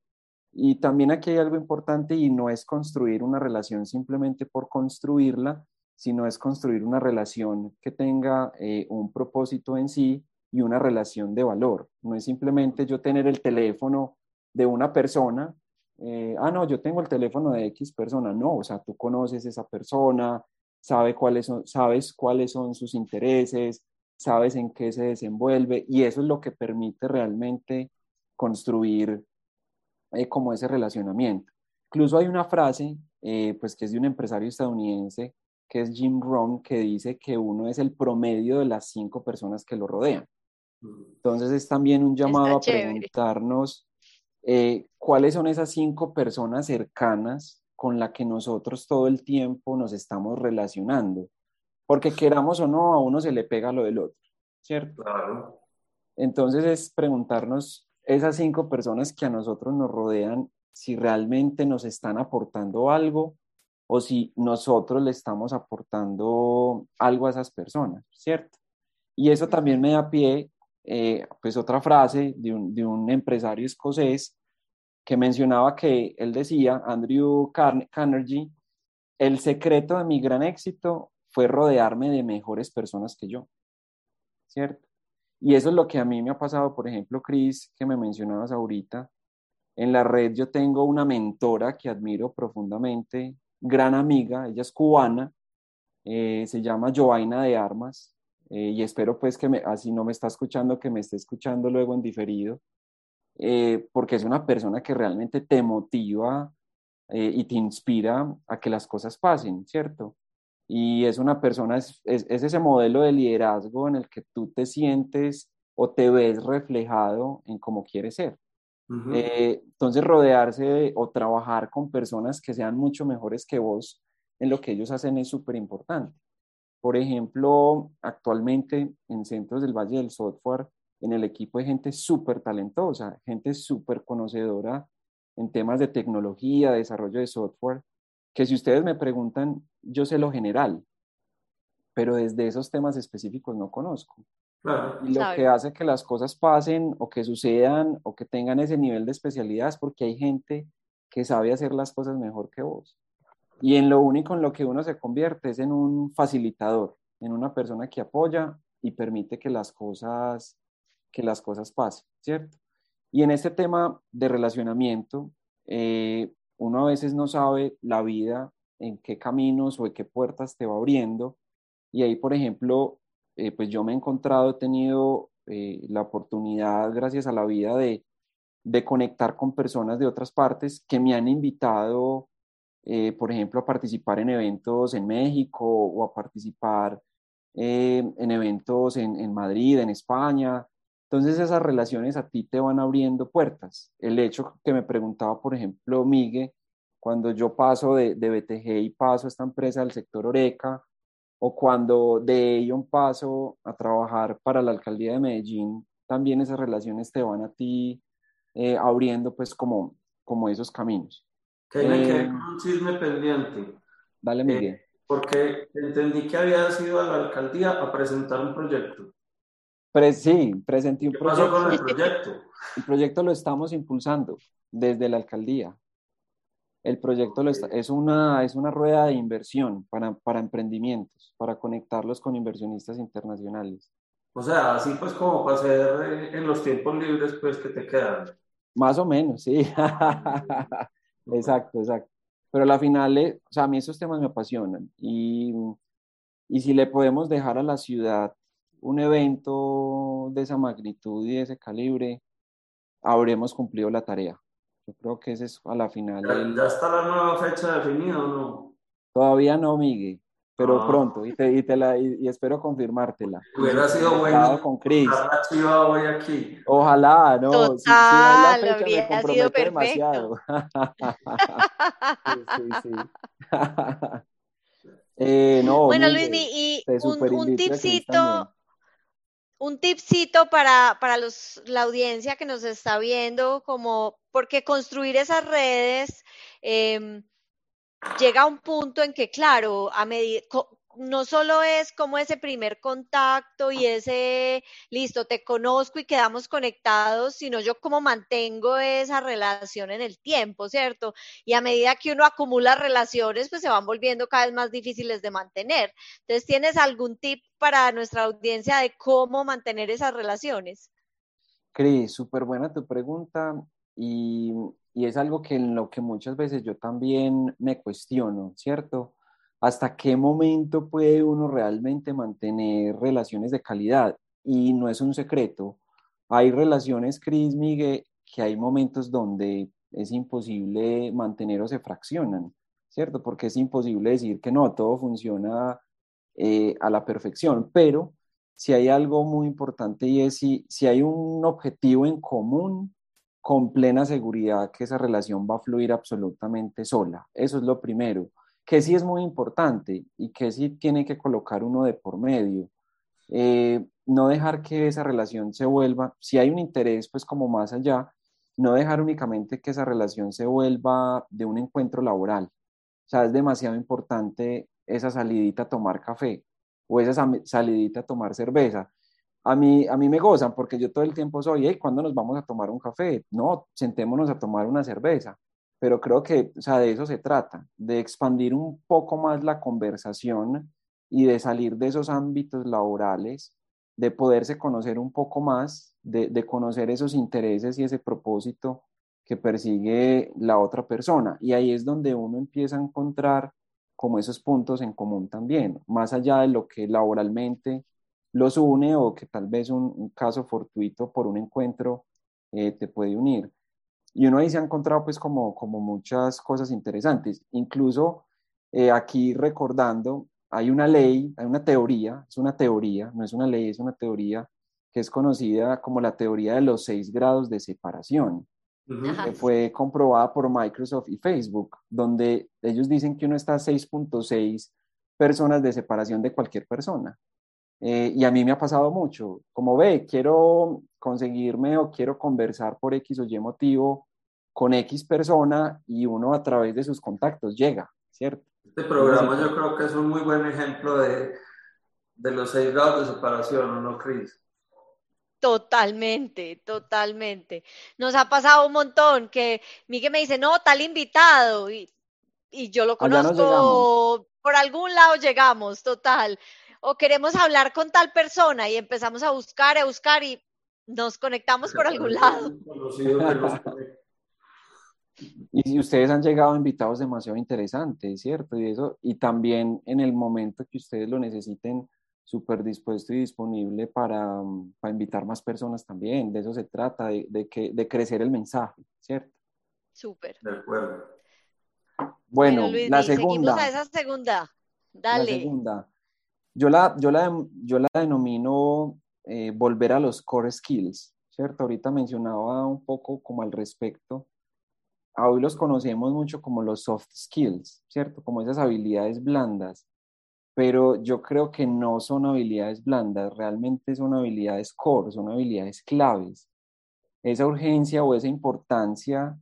Y también aquí hay algo importante y no es construir una relación simplemente por construirla, sino es construir una relación que tenga eh, un propósito en sí y una relación de valor. No es simplemente yo tener el teléfono de una persona, eh, ah, no, yo tengo el teléfono de X persona, no, o sea, tú conoces esa persona, sabe cuáles son, sabes cuáles son sus intereses, sabes en qué se desenvuelve y eso es lo que permite realmente construir eh, como ese relacionamiento. Incluso hay una frase, eh, pues que es de un empresario estadounidense, que es Jim Rohn, que dice que uno es el promedio de las cinco personas que lo rodean. Entonces es también un llamado a preguntarnos eh, cuáles son esas cinco personas cercanas con las que nosotros todo el tiempo nos estamos relacionando. Porque queramos o no, a uno se le pega lo del otro, ¿cierto? Claro. Entonces es preguntarnos esas cinco personas que a nosotros nos rodean, si realmente nos están aportando algo o si nosotros le estamos aportando algo a esas personas, ¿cierto? Y eso también me da pie, eh, pues otra frase de un, empresario escocés que mencionaba que él decía, Andrew Carnegie, el secreto de mi gran éxito fue rodearme de mejores personas que yo, ¿cierto? Y eso es lo que a mí me ha pasado, por ejemplo, Cris, que me mencionabas ahorita. En la red yo tengo una mentora que admiro profundamente, gran amiga, ella es cubana, eh, se llama Joaina de Armas, eh, y espero pues que me, así no me está escuchando, que me esté escuchando luego en diferido, eh, porque es una persona que realmente te motiva y te inspira a que las cosas pasen, ¿cierto? y es una persona, es, es, ese modelo de liderazgo en el que tú te sientes Por ejemplo, actualmente en Centros del Valle del Software, en el equipo hay gente súper talentosa, gente súper conocedora en temas de tecnología, desarrollo de software, que si ustedes me preguntan, yo sé lo general, pero desde esos temas específicos no conozco. Y lo que hace que las cosas pasen o que sucedan o que tengan ese nivel de especialidad es porque hay gente que sabe hacer las cosas mejor que vos. Y en lo único en lo que uno se convierte es en un facilitador, en una persona que apoya y permite que las cosas, que las cosas pasen, ¿cierto? Y en este tema de relacionamiento, eh, uno a veces no sabe la vida, en qué caminos o en qué puertas te va abriendo. Y ahí, por ejemplo, eh, pues yo me he encontrado, he tenido eh, la oportunidad, gracias a la vida, de, de, conectar con personas de otras partes que me han invitado, eh, por ejemplo, a participar en eventos en México o a participar en eventos en, Madrid, en España. Entonces esas relaciones a ti te van abriendo puertas. El hecho que me preguntaba, por ejemplo, Miguel, cuando yo paso de, de BTG y paso a esta empresa del sector Oreca, o cuando de ello paso a trabajar para la alcaldía de Medellín, también esas relaciones te van a ti eh, abriendo pues como, como esos caminos. Que me quedé eh, con un chisme pendiente. Dale, Miguel. Eh, porque entendí que había ido a la alcaldía a presentar un proyecto sí, presenté un ¿Qué proyecto. Pasó con el proyecto? (laughs) El proyecto lo estamos impulsando desde la alcaldía. El proyecto lo está, es, una, es una rueda de inversión para, para emprendimientos, para conectarlos con inversionistas internacionales. O sea, así pues como para hacer eh, en los tiempos libres pues que te quedan. Más o menos, sí. Exacto, exacto. Pero a la final, eh, o sea, a mí esos temas me apasionan y, y si le podemos dejar a la ciudad un evento de esa magnitud y de ese calibre, habremos cumplido la tarea. Yo creo que ese es a la final. ¿Ya, está la nueva fecha definida o no? Todavía no, Miguel, pero Ah. pronto, y, te, y, te la, y, y espero confirmártela. Hubiera sido bueno con Chris. hoy aquí. Ojalá, no. si- si la Total, fecha, habría sido perfecto. demasiado. (laughs) Sí, sí, sí. (laughs) Eh, no, Bueno, Luismi, y un, un tipcito, un tipcito para, para los, la audiencia que nos está viendo, como porque construir esas redes em, llega un punto en que, claro, a medida, no solo es como ese primer contacto y ese, listo, te conozco y quedamos conectados, sino yo cómo mantengo esa relación en el tiempo, ¿cierto? Y a medida que uno acumula relaciones, pues se van volviendo cada vez más difíciles de mantener. Entonces, ¿tienes algún tip para nuestra audiencia de cómo mantener esas relaciones? Cris, súper buena tu pregunta y, y es algo que en lo que muchas veces yo también me cuestiono, ¿cierto? ¿Hasta qué momento puede uno realmente mantener relaciones de calidad? Y no es un secreto. Hay relaciones, Cris, Miguel, que hay momentos donde es imposible mantener o se fraccionan, ¿cierto? Porque es imposible decir que no, todo funciona eh, a la perfección, pero si hay algo muy importante y es si, si hay un objetivo en común, con plena seguridad que esa relación va a fluir absolutamente sola. Eso es lo primero, que sí es muy importante y que sí tiene que colocar uno de por medio. Eh, no dejar que esa relación se vuelva, si hay un interés, pues como más allá, no dejar únicamente que esa relación se vuelva de un encuentro laboral. O sea, es demasiado importante esa salidita a tomar café o esa salidita a tomar cerveza. A mí, a mí me gozan porque yo todo el tiempo soy, hey, ¿cuándo nos vamos a tomar un café? No, sentémonos a tomar una cerveza. Pero creo que, o sea, de eso se trata, de expandir un poco más la conversación y de salir de esos ámbitos laborales, de poderse conocer un poco más, de, de conocer esos intereses y ese propósito que persigue la otra persona. Y ahí es donde uno empieza a encontrar como esos puntos en común también, más allá de lo que laboralmente los une o que tal vez un, un caso fortuito por un encuentro eh, te puede unir. Y uno ahí se ha encontrado pues como, como muchas cosas interesantes. Incluso eh, aquí recordando, hay una ley, hay una teoría, es una teoría, no es una ley, es una teoría que es conocida como la teoría de los seis grados de separación que fue comprobada por Microsoft y Facebook, donde ellos dicen que uno está a 6.6 personas de separación de cualquier persona. Eh, y a mí me ha pasado mucho, como ve, quiero conseguirme o quiero conversar por X o Y motivo con X persona y uno a través de sus contactos llega, ¿cierto? Este programa yo creo que es un muy buen ejemplo de, de los seis grados de separación, ¿o no, Cris? Totalmente, totalmente. Nos ha pasado un montón que Miguel me dice, no, tal invitado, y, y yo lo conozco, por algún lado llegamos, total. O queremos hablar con tal persona y empezamos a buscar, a buscar y nos conectamos por algún lado. (laughs) Y ustedes han llegado invitados demasiado interesantes, ¿cierto? Y eso, y también en el momento que ustedes lo necesiten, súper dispuesto y disponible para, mm, para invitar más personas también. De eso se trata, de, de que, de crecer el mensaje, ¿cierto? Súper. De acuerdo. Bueno, Luis, la y seguimos segunda. a esa segunda. La Dale. segunda. Yo la, yo la, yo la denomino eh, volver a los core skills, ¿cierto? Ahorita mencionaba un poco como al respecto. Hoy los conocemos mucho como los soft skills, ¿cierto? Como esas habilidades blandas. Pero yo creo que no son habilidades blandas, realmente son habilidades core, son habilidades claves. Esa urgencia o esa importancia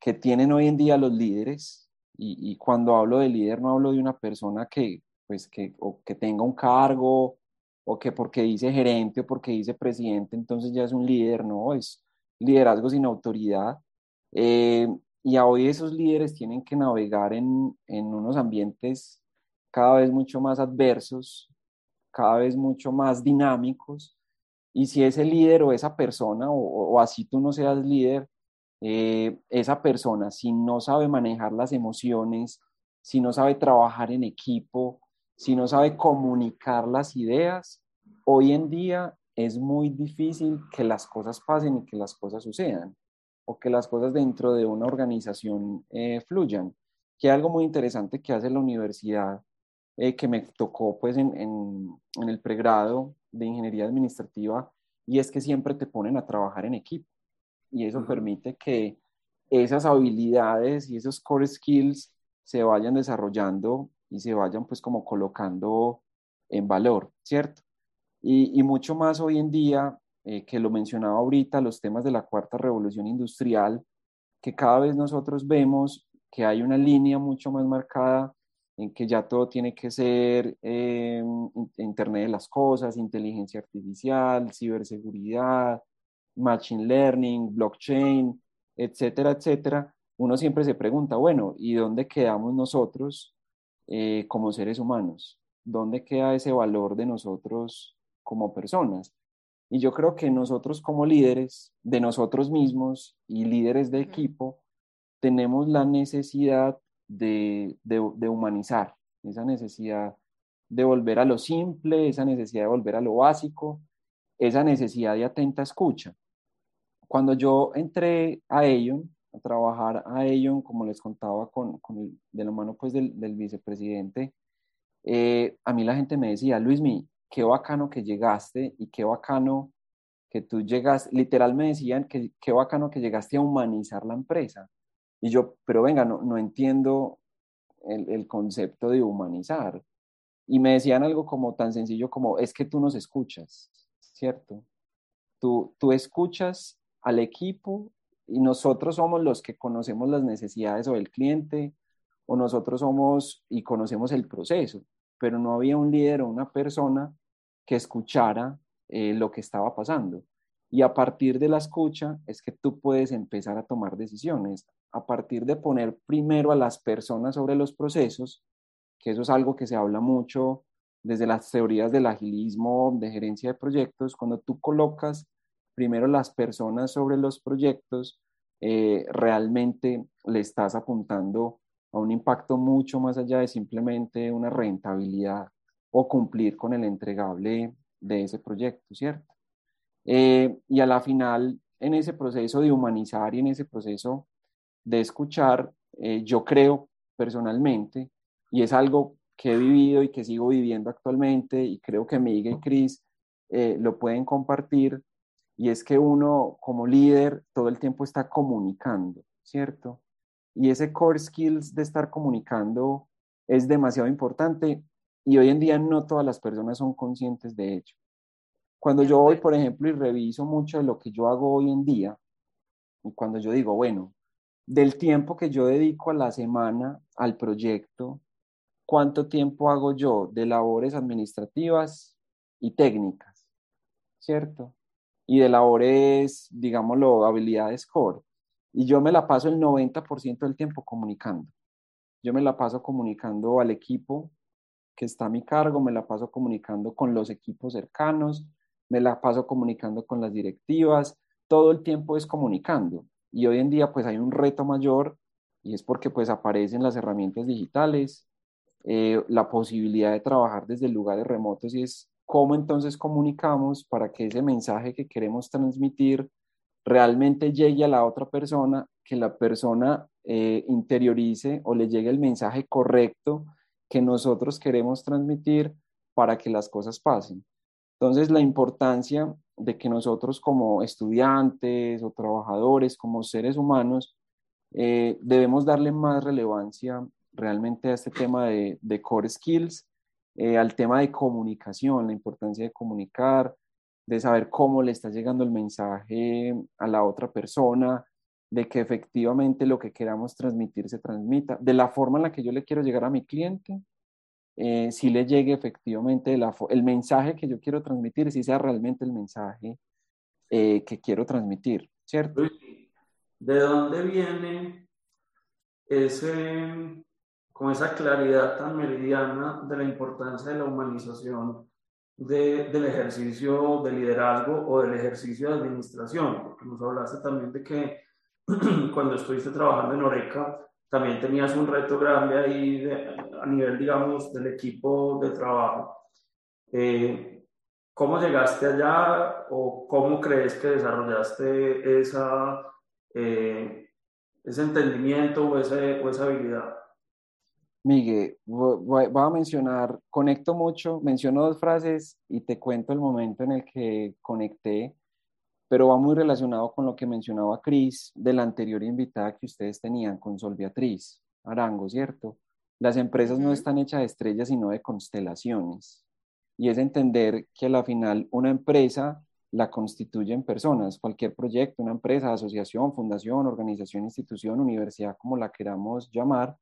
que tienen hoy en día los líderes, y, y cuando hablo de líder no hablo de una persona que, pues, que, o que tenga un cargo o que porque dice gerente o porque dice presidente, entonces ya es un líder, no, es liderazgo sin autoridad. Eh, y hoy esos líderes tienen que navegar en, en unos ambientes cada vez mucho más adversos, cada vez mucho más dinámicos. Y si ese líder o esa persona, o, o así tú no seas líder, eh, esa persona, si no sabe manejar las emociones, si no sabe trabajar en equipo, si no sabe comunicar las ideas, hoy en día es muy difícil que las cosas pasen y que las cosas sucedan. o que las cosas dentro de una organización eh, fluyan. Que algo muy interesante que hace la universidad, eh, que me tocó pues en, en, el pregrado de ingeniería administrativa, y es que siempre te ponen a trabajar en equipo. Y eso permite que esas habilidades y esos core skills se vayan desarrollando y se vayan pues como colocando en valor, ¿cierto? Y, mucho más hoy en día, eh, que lo mencionaba ahorita, los temas de la cuarta revolución industrial, que cada vez nosotros vemos que hay una línea mucho más marcada en que ya todo tiene que ser eh, Internet de las Cosas, inteligencia artificial, ciberseguridad, machine learning, blockchain, etcétera, etcétera, uno siempre se pregunta, bueno, ¿y dónde quedamos nosotros eh, como seres humanos? ¿Dónde queda ese valor de nosotros como personas? Y yo creo que nosotros como líderes de nosotros mismos y líderes de equipo, tenemos la necesidad de, de, de humanizar, esa necesidad de volver a lo simple, esa necesidad de volver a lo básico, esa necesidad de atenta escucha. Cuando yo entré a ello, trabajar a ello, como les contaba, con, con de la mano pues del, del vicepresidente, eh, a mí la gente me decía, Luismi, qué bacano que llegaste y qué bacano que tú llegas, literal me decían que qué bacano que llegaste a humanizar la empresa. Y yo, pero venga, no, no entiendo el, el, concepto de humanizar. Y me decían algo como tan sencillo como, es que tú nos escuchas, ¿cierto? Tú, tú escuchas al equipo y nosotros somos los que conocemos las necesidades o del cliente o nosotros somos y conocemos el proceso, pero no había un líder o una persona que escuchara eh, lo que estaba pasando. Y a partir de la escucha es que tú puedes empezar a tomar decisiones, a partir de poner primero a las personas sobre los procesos, que eso es algo que se habla mucho desde las teorías del agilismo, de gerencia de proyectos, cuando tú colocas primero las personas sobre los proyectos, eh, realmente le estás apuntando a un impacto mucho más allá de simplemente una rentabilidad o cumplir con el entregable de ese proyecto, ¿cierto? Eh, y a la final, en ese proceso de humanizar y en ese proceso de escuchar, eh, yo creo personalmente, y es algo que he vivido y que sigo viviendo actualmente, y creo que Miguel y Cris lo pueden compartir, y es que uno como líder todo el tiempo está comunicando, ¿cierto? Y ese core skills de estar comunicando es demasiado importante y hoy en día no todas las personas son conscientes de ello. Cuando yo voy, por ejemplo, y reviso mucho de lo que yo hago hoy en día, y cuando yo digo, bueno, del tiempo que yo dedico a la semana al proyecto, ¿cuánto tiempo hago yo de labores administrativas y técnicas? ¿Cierto? Y de labores, digámoslo, habilidades core. Y yo me la paso el 90% del tiempo comunicando. Yo me la paso comunicando al equipo que está a mi cargo, me la paso comunicando con los equipos cercanos, me la paso comunicando con las directivas, todo el tiempo es comunicando. Y hoy en día pues hay un reto mayor y es porque pues aparecen las herramientas digitales, eh, la posibilidad de trabajar desde lugares remotos y es ¿Cómo entonces comunicamos para que ese mensaje que queremos transmitir realmente llegue a la otra persona, que la persona eh, interiorice o le llegue el mensaje correcto que nosotros queremos transmitir para que las cosas pasen? Entonces, la importancia de que nosotros como estudiantes o trabajadores, como seres humanos, eh, debemos darle más relevancia realmente a este tema de, de core skills eh, al tema de comunicación, la importancia de comunicar, de saber cómo le está llegando el mensaje a la otra persona, de que efectivamente lo que queramos transmitir se transmita, de la forma en la que yo le quiero llegar a mi cliente, eh, si le llegue efectivamente el mensaje que yo quiero transmitir, si sea realmente el mensaje eh, que quiero transmitir, ¿cierto? ¿De dónde viene ese con esa claridad tan meridiana de la importancia de la humanización del ejercicio de liderazgo o del ejercicio de administración, porque nos hablaste también de que (clears throat) cuando estuviste trabajando en Oreca, también tenías un reto grande ahí a nivel, digamos, del equipo de trabajo. Eh, ¿Cómo llegaste allá o cómo crees que desarrollaste esa eh, ese entendimiento o, ese, o esa habilidad. Miguel, voy, a mencionar, conecto mucho, menciono dos frases y te cuento el momento en el que conecté, pero va muy relacionado con lo que mencionaba Cris de la anterior invitada que ustedes tenían con Sol Beatriz Arango, ¿cierto? Las empresas no están hechas de estrellas, sino de constelaciones. Y es entender que a la final una empresa la constituyen personas, cualquier proyecto, una empresa, asociación, fundación, organización, institución, universidad, como la queramos llamar,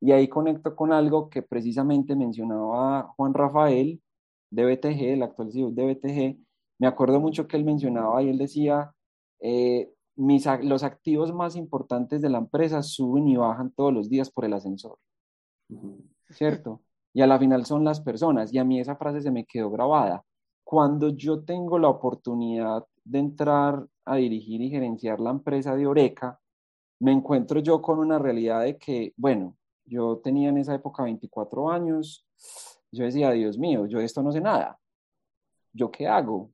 y ahí conecto con algo que precisamente mencionaba Juan Rafael de BTG, el actual CEO de BTG. Me acuerdo mucho que él mencionaba y él decía, eh, mis, los activos más importantes de la empresa suben y bajan todos los días por el ascensor. ¿Cierto? Y a la final son las personas. Y a mí esa frase se me quedó grabada. Cuando yo tengo la oportunidad de entrar a dirigir y gerenciar la empresa de Oreca, me encuentro yo con una realidad de que, bueno, yo tenía en esa época 24 años. Yo decía, Dios mío, yo esto no sé nada. ¿Yo qué hago?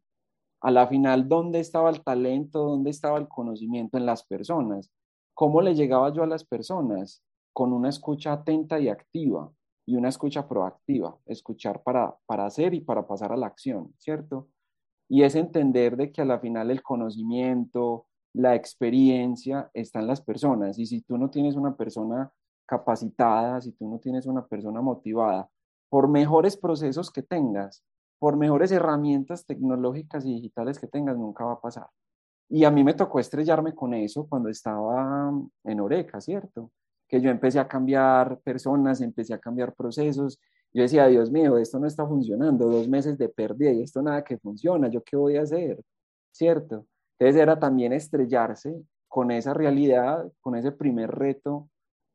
A la final, ¿dónde estaba el talento? ¿Dónde estaba el conocimiento en las personas? ¿Cómo le llegaba yo a las personas? Con una escucha atenta y activa y una escucha proactiva, escuchar para, para hacer y para pasar a la acción, ¿cierto? Y es entender de que a la final el conocimiento, la experiencia está en las personas. Y si tú no tienes una persona capacitada, si tú no tienes una persona motivada, por mejores procesos que tengas, por mejores herramientas tecnológicas y digitales que tengas, nunca va a pasar. Y a mí me tocó estrellarme con eso cuando estaba en Oreca, ¿cierto? Que yo empecé a cambiar personas, empecé a cambiar procesos. Yo decía, Dios mío, esto no está funcionando, dos meses de pérdida y esto nada que funciona, ¿yo qué voy a hacer? ¿Cierto? Entonces era también estrellarse con esa realidad, con ese primer reto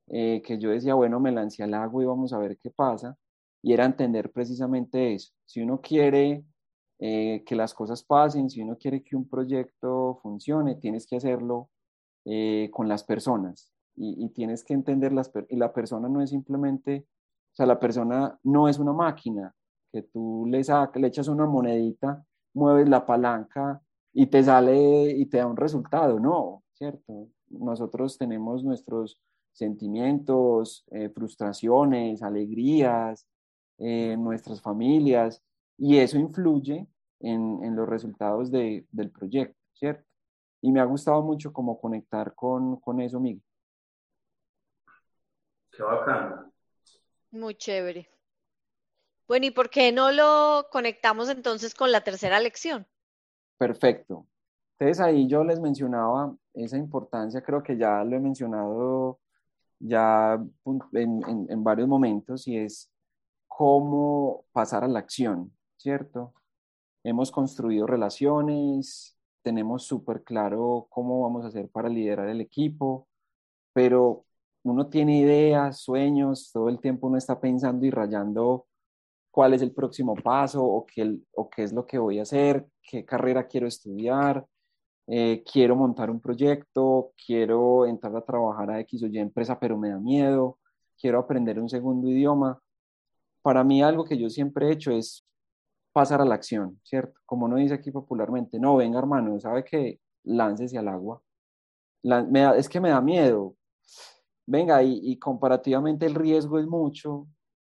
eh, que yo decía, bueno, me lancé al agua y vamos a ver qué pasa, y era entender precisamente eso. Si uno quiere eh, que las cosas pasen, si uno quiere que un proyecto funcione, tienes que hacerlo eh, con las personas y, tienes que entender las y la persona no es simplemente, o sea, la persona no es una máquina que tú le, le echas una monedita, mueves la palanca y te sale y te da un resultado, no, ¿cierto? Nosotros tenemos nuestros sentimientos, eh, frustraciones, alegrías, eh, nuestras familias, y eso influye en, en los resultados de, del proyecto, ¿cierto? Y me ha gustado mucho como conectar con, con eso, Miguel. Qué bacano. Muy chévere. Bueno, ¿y por qué no lo conectamos entonces con la tercera lección? Perfecto. Entonces ahí yo les mencionaba esa importancia, creo que ya lo he mencionado ya en, varios momentos y es cómo pasar a la acción, ¿cierto? Hemos construido relaciones, tenemos súper claro cómo vamos a hacer para liderar el equipo, pero uno tiene ideas, sueños, todo el tiempo uno está pensando y rayando cuál es el próximo paso o qué, o qué es lo que voy a hacer, qué carrera quiero estudiar, eh, quiero montar un proyecto, quiero entrar a trabajar a X o Y empresa, pero me da miedo, quiero aprender un segundo idioma. Para mí algo que yo siempre he hecho es pasar a la acción, ¿cierto? Como uno dice aquí popularmente, no, venga hermano, sabe que láncese al agua. es que me da miedo. Venga, y, y comparativamente el riesgo es mucho.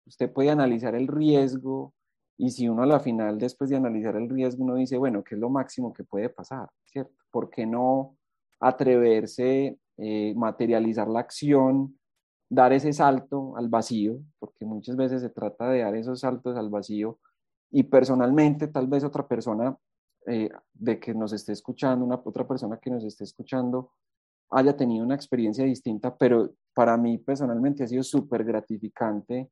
Usted puede analizar el riesgo, y si uno a la final, después de analizar el riesgo, uno dice, bueno, ¿qué es lo máximo que puede pasar? ¿Cierto? ¿Por qué no atreverse, eh, materializar la acción, dar ese salto al vacío? Porque muchas veces se trata de dar esos saltos al vacío. Y personalmente, tal vez otra persona eh, de que nos esté escuchando, una otra persona que nos esté escuchando, haya tenido una experiencia distinta, pero para mí personalmente ha sido súper gratificante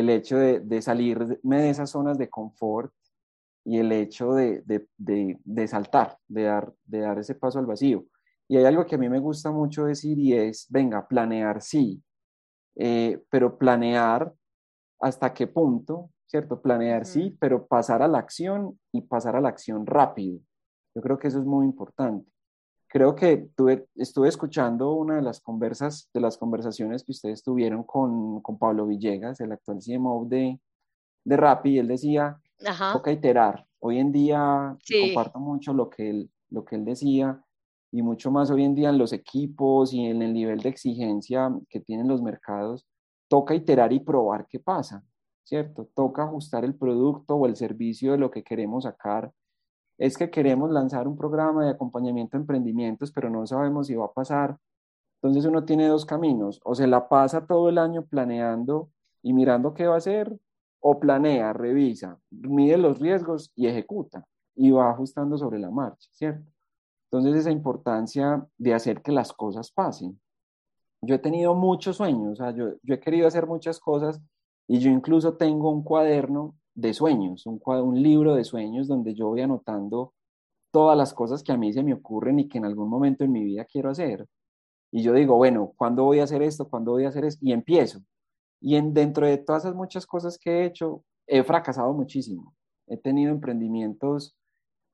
el hecho de, de, salirme de esas zonas de confort y el hecho de, de, saltar, de dar, de dar ese paso al vacío. Y hay algo que a mí me gusta mucho decir y es, venga, planear sí, eh, pero planear hasta qué punto, ¿cierto? Planear sí, pero pasar a la acción y pasar a la acción rápido. Yo creo que eso es muy importante creo que tuve, estuve escuchando una de las conversas, de las conversaciones que ustedes tuvieron con, con Pablo Villegas, el actual CMO de, de Rappi, y él decía, Ajá. toca iterar. Hoy en día comparto mucho lo que él, lo que él decía, y mucho más hoy en día en los equipos y en el nivel de exigencia que tienen los mercados, toca iterar y probar qué pasa, ¿cierto? Toca ajustar el producto o el servicio de lo que queremos sacar. Es que queremos lanzar un programa de acompañamiento a emprendimientos, pero no sabemos si va a pasar. Entonces uno tiene dos caminos, o se la pasa todo el año planeando y mirando qué va a hacer, o planea, revisa, mide los riesgos y ejecuta y va ajustando sobre la marcha, ¿cierto? Entonces esa importancia de hacer que las cosas pasen. Yo he tenido muchos sueños, o sea, yo, yo he querido hacer muchas cosas y yo incluso tengo un cuaderno de sueños, un, un libro de sueños donde yo voy anotando todas las cosas que a mí se me ocurren y que en algún momento en mi vida quiero hacer. Y yo digo, bueno, ¿cuándo voy a hacer esto? ¿Cuándo voy a hacer eso? Y empiezo. Y en, dentro de todas esas muchas cosas que he hecho, he fracasado muchísimo. He tenido emprendimientos,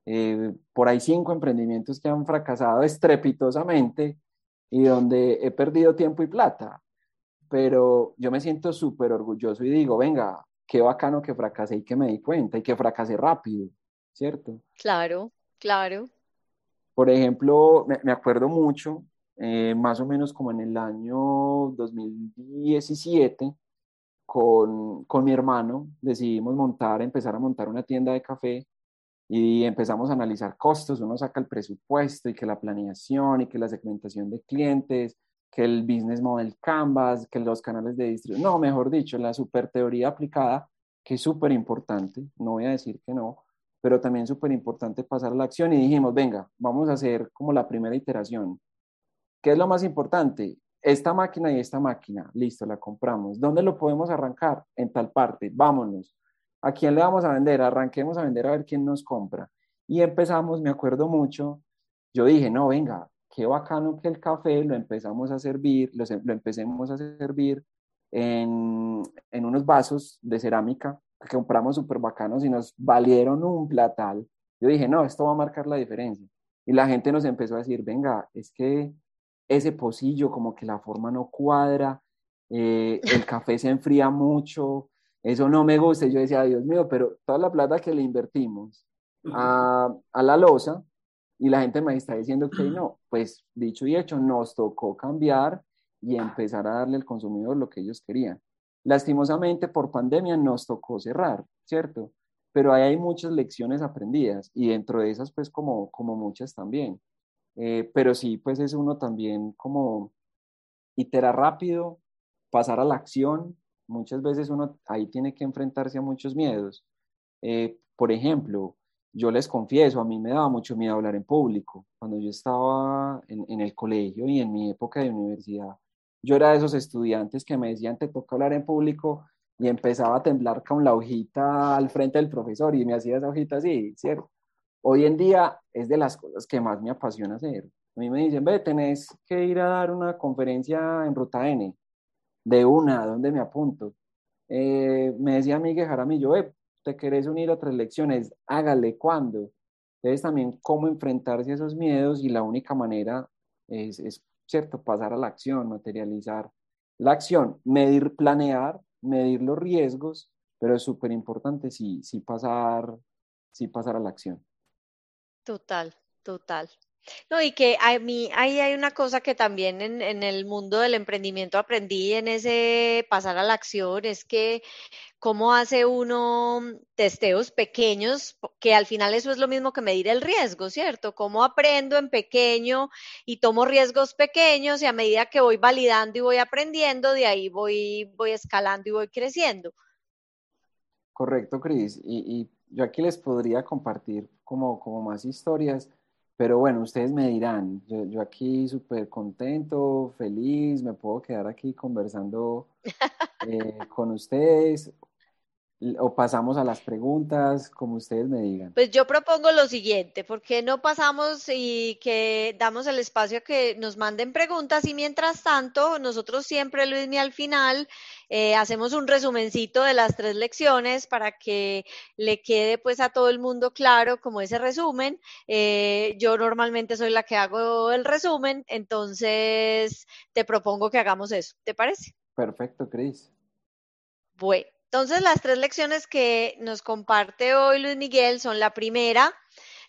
eh, por ahí cinco emprendimientos que han fracasado estrepitosamente y donde he perdido tiempo y plata. Pero yo me siento súper orgulloso y digo, venga, qué bacano que fracasé y que me di cuenta y que fracasé rápido, ¿cierto? Claro, claro. Por ejemplo, me, me acuerdo mucho eh, más o menos como en el año 2017, con, con mi hermano decidimos montar, empezar a montar una tienda de café y empezamos a analizar costos, uno saca el presupuesto y que la planeación y que la segmentación de clientes, que el business model Canvas, que los canales de distribución, no, mejor dicho, la super teoría aplicada, que es súper importante, no voy a decir que no, pero también súper importante pasar a la acción y dijimos, venga, vamos a hacer como la primera iteración, ¿Qué es lo más importante? Esta máquina y esta máquina, listo, la compramos. ¿Dónde lo podemos arrancar? En tal parte, vámonos. ¿A quién le vamos a vender? Arranquemos a vender a ver quién nos compra. Y empezamos, me acuerdo mucho, yo dije, no, venga, qué bacano que el café lo empezamos a servir, lo, lo empecemos a servir en, en, unos vasos de cerámica que compramos súper bacanos y nos valieron un platal. Yo dije, no, esto va a marcar la diferencia. Y la gente nos empezó a decir, venga, es que ese pocillo, como que la forma no cuadra, eh, el café se enfría mucho, eso no me gusta. yo decía, Dios mío, pero toda la plata que le invertimos a, a la losa y la gente me está diciendo que no, pues dicho y hecho, nos tocó cambiar y empezar a darle al consumidor lo que ellos querían. Lastimosamente, por pandemia nos tocó cerrar, ¿cierto? Pero ahí hay muchas lecciones aprendidas y dentro de esas, pues como, como muchas también. Eh, pero sí, pues es uno también como iterar rápido, pasar a la acción. Muchas veces uno ahí tiene que enfrentarse a muchos miedos. Eh, por ejemplo, yo les confieso, a mí me daba mucho miedo hablar en público. Cuando yo estaba en, el colegio y en mi época de universidad, yo era de esos estudiantes que me decían, te toca hablar en público y empezaba a temblar con la hojita al frente del profesor y me hacía esa hojita así, ¿cierto? Hoy en día es de las cosas que más me apasiona hacer. A mí me dicen, ve, tenés que ir a dar una conferencia en Ruta N. De una, ¿dónde me apunto? Eh, me decía Miguel Jaramillo, ve, ¿te querés unir a otras lecciones? Hágale, ¿cuándo? Entonces también cómo enfrentarse a esos miedos y la única manera es, es, ¿cierto? Pasar a la acción, materializar la acción, medir, planear, medir los riesgos, pero es súper importante sí, sí, pasar, sí pasar a la acción. Total, total. No, y que a mí ahí hay una cosa que también en, en, el mundo del emprendimiento aprendí en ese pasar a la acción, es que cómo hace uno testeos pequeños, que al final eso es lo mismo que medir el riesgo, ¿cierto? Cómo aprendo en pequeño y tomo riesgos pequeños y a medida que voy validando y voy aprendiendo, de ahí voy, voy escalando y voy creciendo. Correcto, Cris. Y, y yo aquí les podría compartir como, como más historias, pero bueno, ustedes me dirán, yo, yo aquí súper contento, feliz, me puedo quedar aquí conversando (laughs) eh, con ustedes o pasamos a las preguntas, como ustedes me digan. Pues yo propongo lo siguiente, ¿por qué no pasamos y que damos el espacio a que nos manden preguntas y mientras tanto, nosotros siempre, Luis, al final eh, hacemos un resumencito de las tres lecciones para que le quede pues a todo el mundo claro como ese resumen. Eh, yo normalmente soy la que hago el resumen, entonces te propongo que hagamos eso, ¿te parece? Perfecto, Cris. Bueno. Entonces, las tres lecciones que nos comparte hoy Luis Miguel son la primera,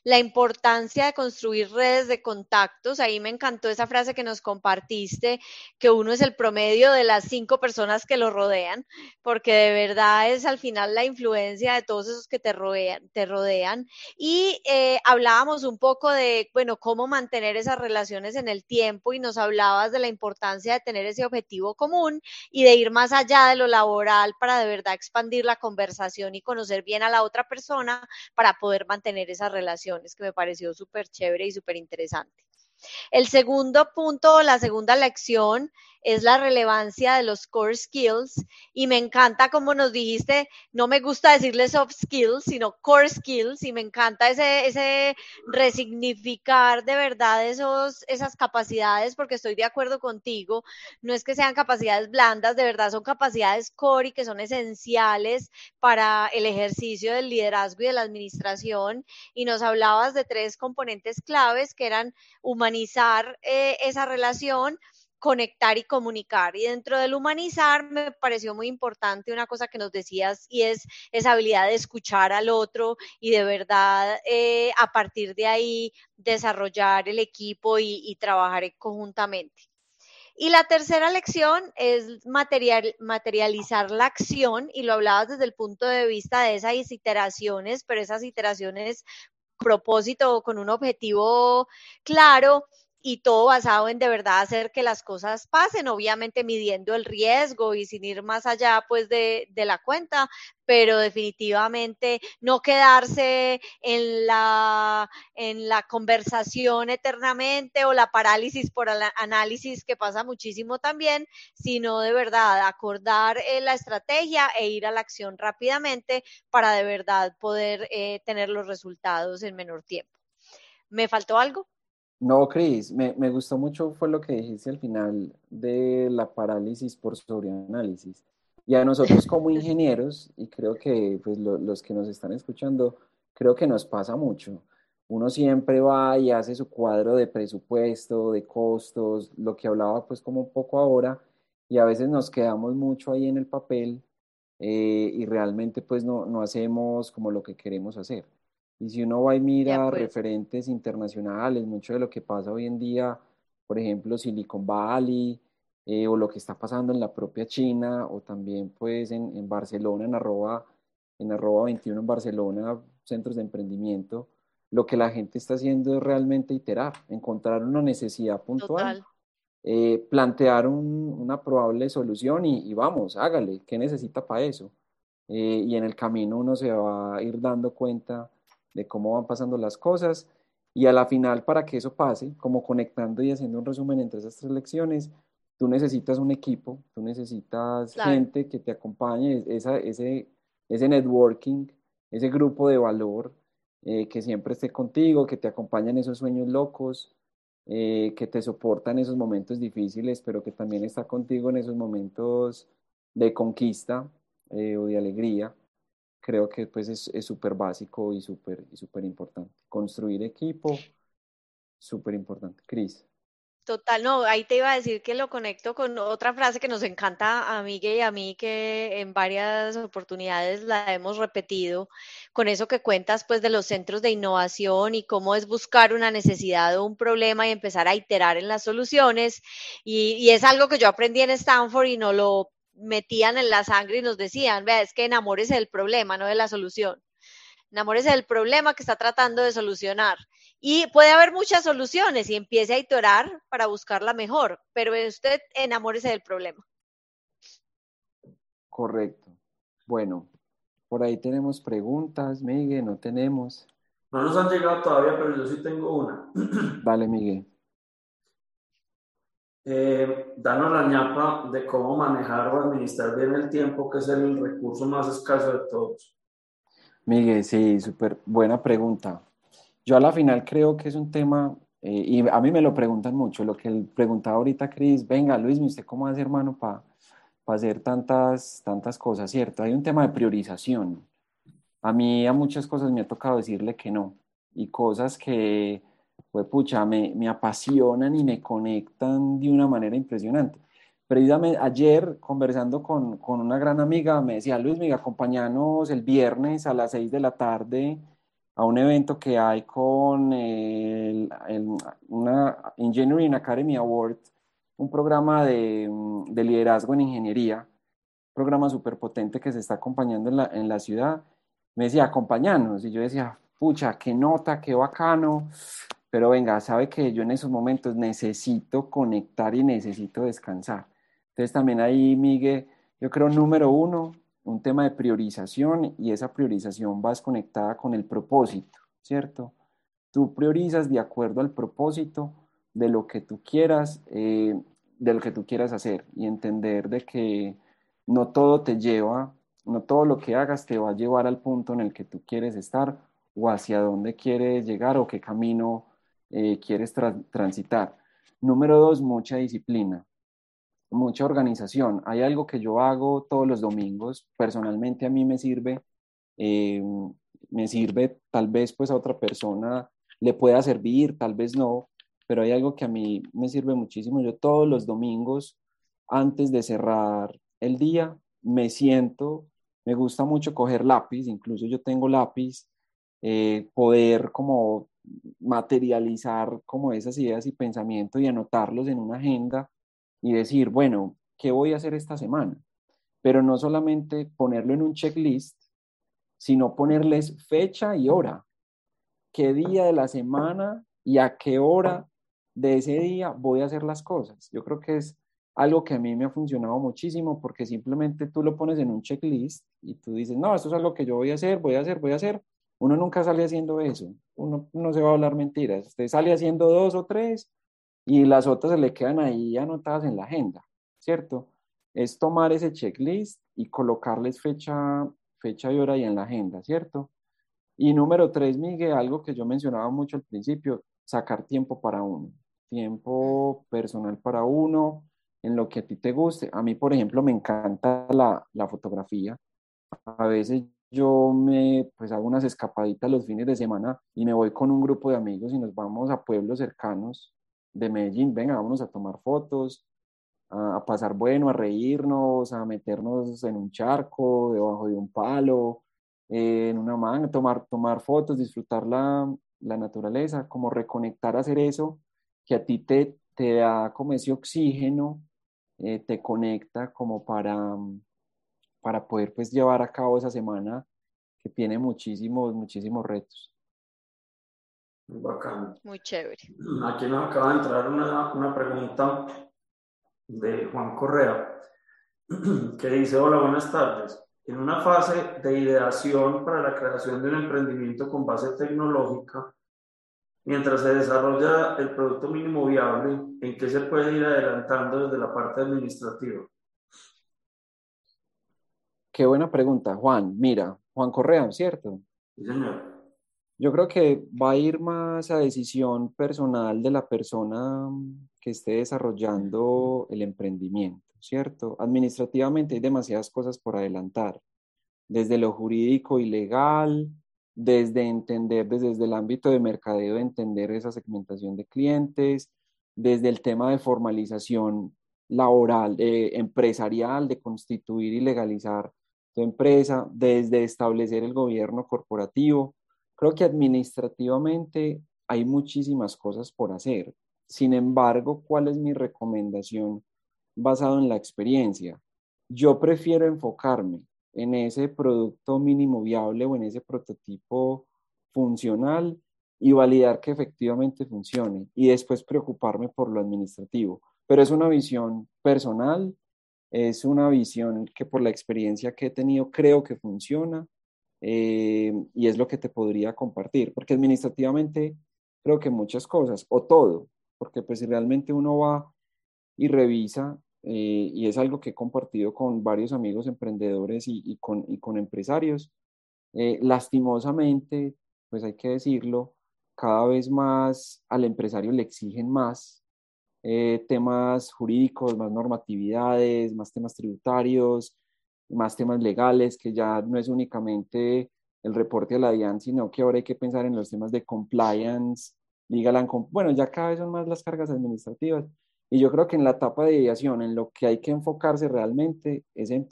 la importancia de construir redes de contactos. Ahí me encantó esa frase que nos compartiste, que uno es el promedio de las cinco personas que lo rodean, porque de verdad es al final la influencia de todos esos que te rodean. Te rodean. Y eh, hablábamos un poco de, bueno, cómo mantener esas relaciones en el tiempo y nos hablabas de la importancia de tener ese objetivo común y de ir más allá de lo laboral para de verdad expandir la conversación y conocer bien a la otra persona para poder mantener esas que me pareció súper chévere y súper interesante. El segundo punto, la segunda lección es la relevancia de los core skills. Y me encanta como nos dijiste, no me gusta decirle soft skills, sino core skills. Y me encanta ese, ese resignificar de verdad esos, esas capacidades porque estoy de acuerdo contigo, no es que sean capacidades blandas, de verdad son capacidades core y que son esenciales para el ejercicio del liderazgo y de la administración. Y nos hablabas de tres componentes claves que eran humanizar eh, esa relación, conectar y comunicar. Y dentro del humanizar me pareció muy importante una cosa que nos decías y es esa habilidad de escuchar al otro y de verdad eh, a partir de ahí desarrollar el equipo y, trabajar conjuntamente. Y la tercera lección es material, materializar la acción, y lo hablabas desde el punto de vista de esas iteraciones, pero esas iteraciones propósito, con un objetivo claro y todo basado en de verdad hacer que las cosas pasen, obviamente midiendo el riesgo y sin ir más allá pues de, de, la cuenta, pero definitivamente no quedarse en la, en la conversación eternamente o la parálisis por análisis que pasa muchísimo también, sino de verdad acordar eh, la estrategia e ir a la acción rápidamente para de verdad poder eh, tener los resultados en menor tiempo. ¿Me faltó algo? No, Cris, me, me, gustó mucho fue lo que dijiste al final de la parálisis por sobreanálisis. Y a nosotros (laughs) como ingenieros, y creo que pues, los que nos están escuchando, creo que nos pasa mucho. Uno siempre va y hace su cuadro de presupuesto, de costos, lo que hablaba pues como un poco ahora, y a veces nos quedamos mucho ahí en el papel eh, y realmente pues no, no hacemos como lo que queremos hacer. Y si uno va y mira pues. referentes internacionales, mucho de lo que pasa hoy en día, por ejemplo, Silicon Valley, eh, o lo que está pasando en la propia China, o también pues en, en Barcelona, en arroba, en arroba 21 en Barcelona, centros de emprendimiento, lo que la gente está haciendo es realmente iterar, encontrar una necesidad puntual, eh, plantear una probable solución y, vamos, hágale, ¿qué necesita para eso? Eh, y en el camino uno se va a ir dando cuenta de cómo van pasando las cosas. Y a la final, para que eso pase, como conectando y haciendo un resumen entre esas tres lecciones, tú necesitas un equipo, tú necesitas gente que te acompañe, esa, ese, ese networking, ese grupo de valor, eh, que siempre esté contigo, que te acompañe en esos sueños locos, eh, que te soporta en esos momentos difíciles, pero que también está contigo en esos momentos de conquista eh, o de alegría creo que pues es súper básico y súper y super importante. Construir equipo, súper importante. Cris. Total, no, ahí te iba a decir que lo conecto con otra frase que nos encanta a Miguel y a mí, que en varias oportunidades la hemos repetido, con eso que cuentas pues de los centros de innovación y cómo es buscar una necesidad o un problema y empezar a iterar en las soluciones. Y, y es algo que yo aprendí en Stanford y no lo metían en la sangre y nos decían, vea, es que enamórese del problema, no de la solución. Enamórese del problema que está tratando de solucionar. Y puede haber muchas soluciones y empiece a itorar para buscar la mejor, pero usted enamórese del problema. Correcto. Bueno, por ahí tenemos preguntas, Miguel, no tenemos. No nos han llegado todavía, pero yo sí tengo una. Dale, Miguel eh, danos la ñapa de cómo manejar o administrar bien el tiempo, que es el recurso más escaso de todos. Miguel, sí, súper buena pregunta. Yo a la final creo que es un tema, eh, y a mí me lo preguntan mucho, lo que preguntaba ahorita Cris, venga Luis, ¿usted cómo hace hermano para hacer tantas, tantas cosas, cierto? Hay un tema de priorización. A mí a muchas cosas me ha tocado decirle que no, y cosas que pues pucha, me, me apasionan y me conectan de una manera impresionante. Precisamente ayer, conversando con, con una gran amiga, me decía, Luis, me acompañanos el viernes a las 6 de la tarde a un evento que hay con el, una Engineering Academy Award, un programa de, de liderazgo en ingeniería, programa súper potente que se está acompañando en la, en la ciudad. Me decía, acompañanos. Y yo decía, pucha, qué nota, qué bacano. Pero venga, sabe que yo en esos momentos necesito conectar y necesito descansar. Entonces también ahí, Miguel, yo creo número uno, un tema de priorización y esa priorización va conectada con el propósito, ¿cierto? Tú priorizas de acuerdo al propósito de lo que tú quieras, eh, de lo que tú quieras hacer y entender de que no todo te lleva, no todo lo que hagas te va a llevar al punto en el que tú quieres estar o hacia dónde quieres llegar o qué camino eh, quieres transitar. Número dos, mucha disciplina mucha organización. Hay algo que yo hago todos los domingos, personalmente a mí me sirve, eh, me sirve tal vez pues a otra persona le pueda servir, tal vez no, pero hay algo que a mí me sirve muchísimo. Yo todos los domingos, antes de cerrar el día, me siento, me gusta mucho coger lápiz, incluso yo tengo lápiz, eh, poder como materializar como esas ideas y pensamientos y anotarlos en una agenda y decir, bueno, ¿qué voy a hacer esta semana? Pero no solamente ponerlo en un checklist, sino ponerles fecha y hora. ¿Qué día de la semana y a qué hora de ese día voy a hacer las cosas? Yo creo que es algo que a mí me ha funcionado muchísimo porque simplemente tú lo pones en un checklist y tú dices, no, esto es algo que yo voy a hacer, voy a hacer, voy a hacer. Uno nunca sale haciendo eso. Uno no se va a hablar mentiras. Usted sale haciendo dos o tres y las otras se le quedan ahí anotadas en la agenda, ¿cierto? Es tomar ese checklist y colocarles fecha, fecha y hora ahí en la agenda, ¿cierto? Y número tres, Miguel, algo que yo mencionaba mucho al principio, sacar tiempo para uno, tiempo personal para uno, en lo que a ti te guste. A mí, por ejemplo, me encanta la, la fotografía. A veces yo me pues hago unas escapaditas los fines de semana y me voy con un grupo de amigos y nos vamos a pueblos cercanos de Medellín, venga, vámonos a tomar fotos, a, pasar bueno, a reírnos, a meternos en un charco, debajo de un palo, en una manga, tomar, tomar fotos, disfrutar la, la naturaleza, como reconectar hacer eso que a ti te, te da como ese oxígeno, eh, te conecta como para, para poder pues llevar a cabo esa semana que tiene muchísimos, muchísimos retos. Muy bacán. Muy chévere. Aquí nos acaba de entrar una, una pregunta de Juan Correa, (clears throat) que dice, hola, buenas tardes. En una fase de ideación para la creación de un emprendimiento con base tecnológica, mientras se desarrolla el producto mínimo viable, ¿en qué se puede ir adelantando desde la parte administrativa? Qué buena pregunta, Juan. Mira, Juan Correa, ¿cierto? Sí, señor. Yo creo que va a ir más a decisión personal de la persona que esté desarrollando el emprendimiento, ¿cierto? Administrativamente hay demasiadas cosas por adelantar, desde lo jurídico y legal, desde entender, desde el ámbito de mercadeo, entender esa segmentación de clientes, desde el tema de formalización laboral, eh, empresarial, de constituir y legalizar tu empresa, desde establecer el gobierno corporativo Creo que administrativamente hay muchísimas cosas por hacer. Sin embargo, ¿cuál es mi recomendación basado en la experiencia? Yo prefiero enfocarme en ese producto mínimo viable o en ese prototipo funcional y validar que efectivamente funcione y después preocuparme por lo administrativo. Pero es una visión personal, es una visión que por la experiencia que he tenido creo que funciona eh, y es lo que te podría compartir, porque administrativamente creo que muchas cosas, o todo, porque pues realmente uno va y revisa, eh, y es algo que he compartido con varios amigos emprendedores y, y, con, y con, empresarios, eh, lastimosamente, pues hay que decirlo, cada vez más al empresario le exigen más temas jurídicos, más normatividades, más temas tributarios, más temas legales, que ya no es únicamente el reporte a la DIAN, sino que ahora hay que pensar en los temas de compliance, legal bueno, ya cada vez son más las cargas administrativas. Y yo creo que en la etapa de ideación, en lo que hay que enfocarse realmente es en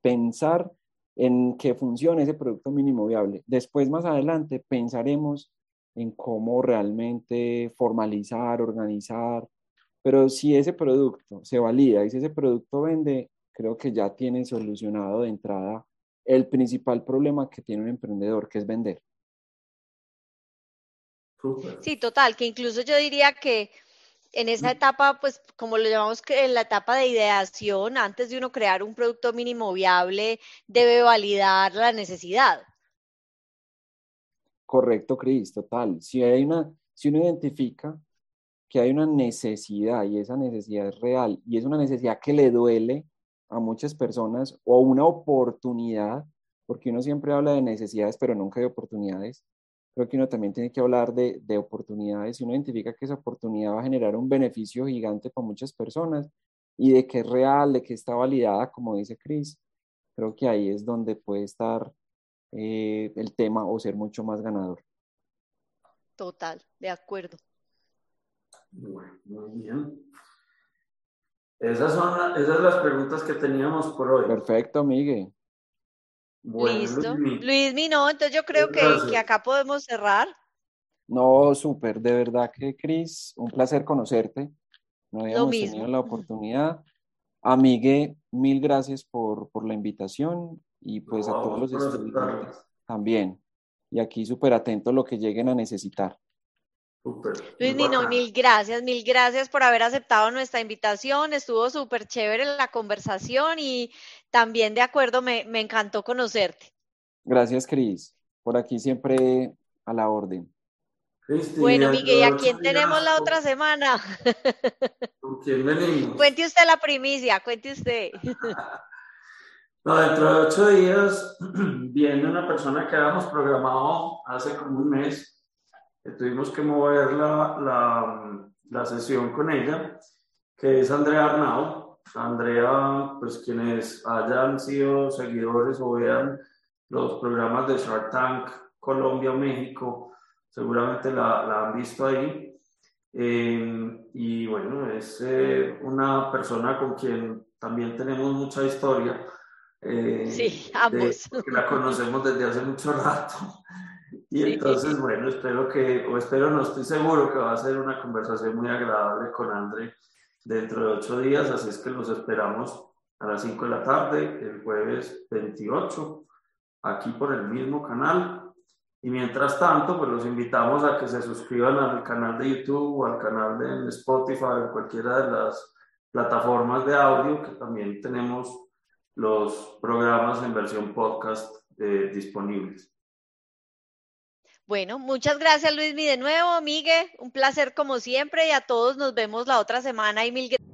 pensar en que funcione ese producto mínimo viable. Después, más adelante, pensaremos en cómo realmente formalizar, organizar, pero si ese producto se valida y si ese producto vende, creo que ya tiene solucionado de entrada el principal problema que tiene un emprendedor, que es vender. Sí, total, que incluso yo diría que en esa etapa, pues como lo llamamos en la etapa de ideación, antes de uno crear un producto mínimo viable, debe validar la necesidad. Correcto, Cris, total. Si, hay una, si uno identifica que hay una necesidad y esa necesidad es real y es una necesidad que le duele a muchas personas o una oportunidad, porque uno siempre habla de necesidades, pero nunca de oportunidades. Creo que uno también tiene que hablar de, de oportunidades y uno identifica que esa oportunidad va a generar un beneficio gigante para muchas personas y de que es real, de que está validada, como dice Cris. Creo que ahí es donde puede estar eh, el tema o ser mucho más ganador. Total, de acuerdo. Muy bien. Esas son esas las preguntas que teníamos por hoy. Perfecto, Miguel. Listo. Luis, no, entonces yo creo que, que, acá podemos cerrar. No, súper, de verdad que Cris, un placer conocerte. No habíamos tenido la oportunidad. A Miguel, mil gracias por, por la invitación y pues a todos los estudiantes también. Y aquí súper atento a lo que lleguen a necesitar. Luis Nino, mil gracias, mil gracias por haber aceptado nuestra invitación. Estuvo súper chévere la conversación y también de acuerdo, me, me encantó conocerte. Gracias, Cris. Por aquí siempre a la orden. bueno, Miguel, ¿y a quién tenemos la otra semana? (laughs) ¿Con quién venimos? Cuente usted la primicia, cuente usted. (laughs) No, dentro de ocho días (clears throat) viene una persona que habíamos programado hace como un mes tuvimos que mover la, la, la, sesión con ella, que es Andrea Arnau. Andrea, pues quienes hayan sido seguidores o vean los programas de Shark Tank Colombia o México, seguramente la, la han visto ahí. Eh, y bueno, es eh, una persona con quien también tenemos mucha historia. Eh, sí, ambos. la conocemos desde hace mucho rato. Y entonces, bueno, espero que, o espero, no estoy seguro que va a ser una conversación muy agradable con André dentro de ocho días, así es que los esperamos a las 5 de la tarde, el jueves 28, aquí por el mismo canal. Y mientras tanto, pues los invitamos a que se suscriban al canal de YouTube o al canal de Spotify o cualquiera de las plataformas de audio, que también tenemos los programas en versión podcast eh, disponibles. Bueno, muchas gracias Luismi de nuevo, Miguel, un placer como siempre y a todos nos vemos la otra semana y mil gracias.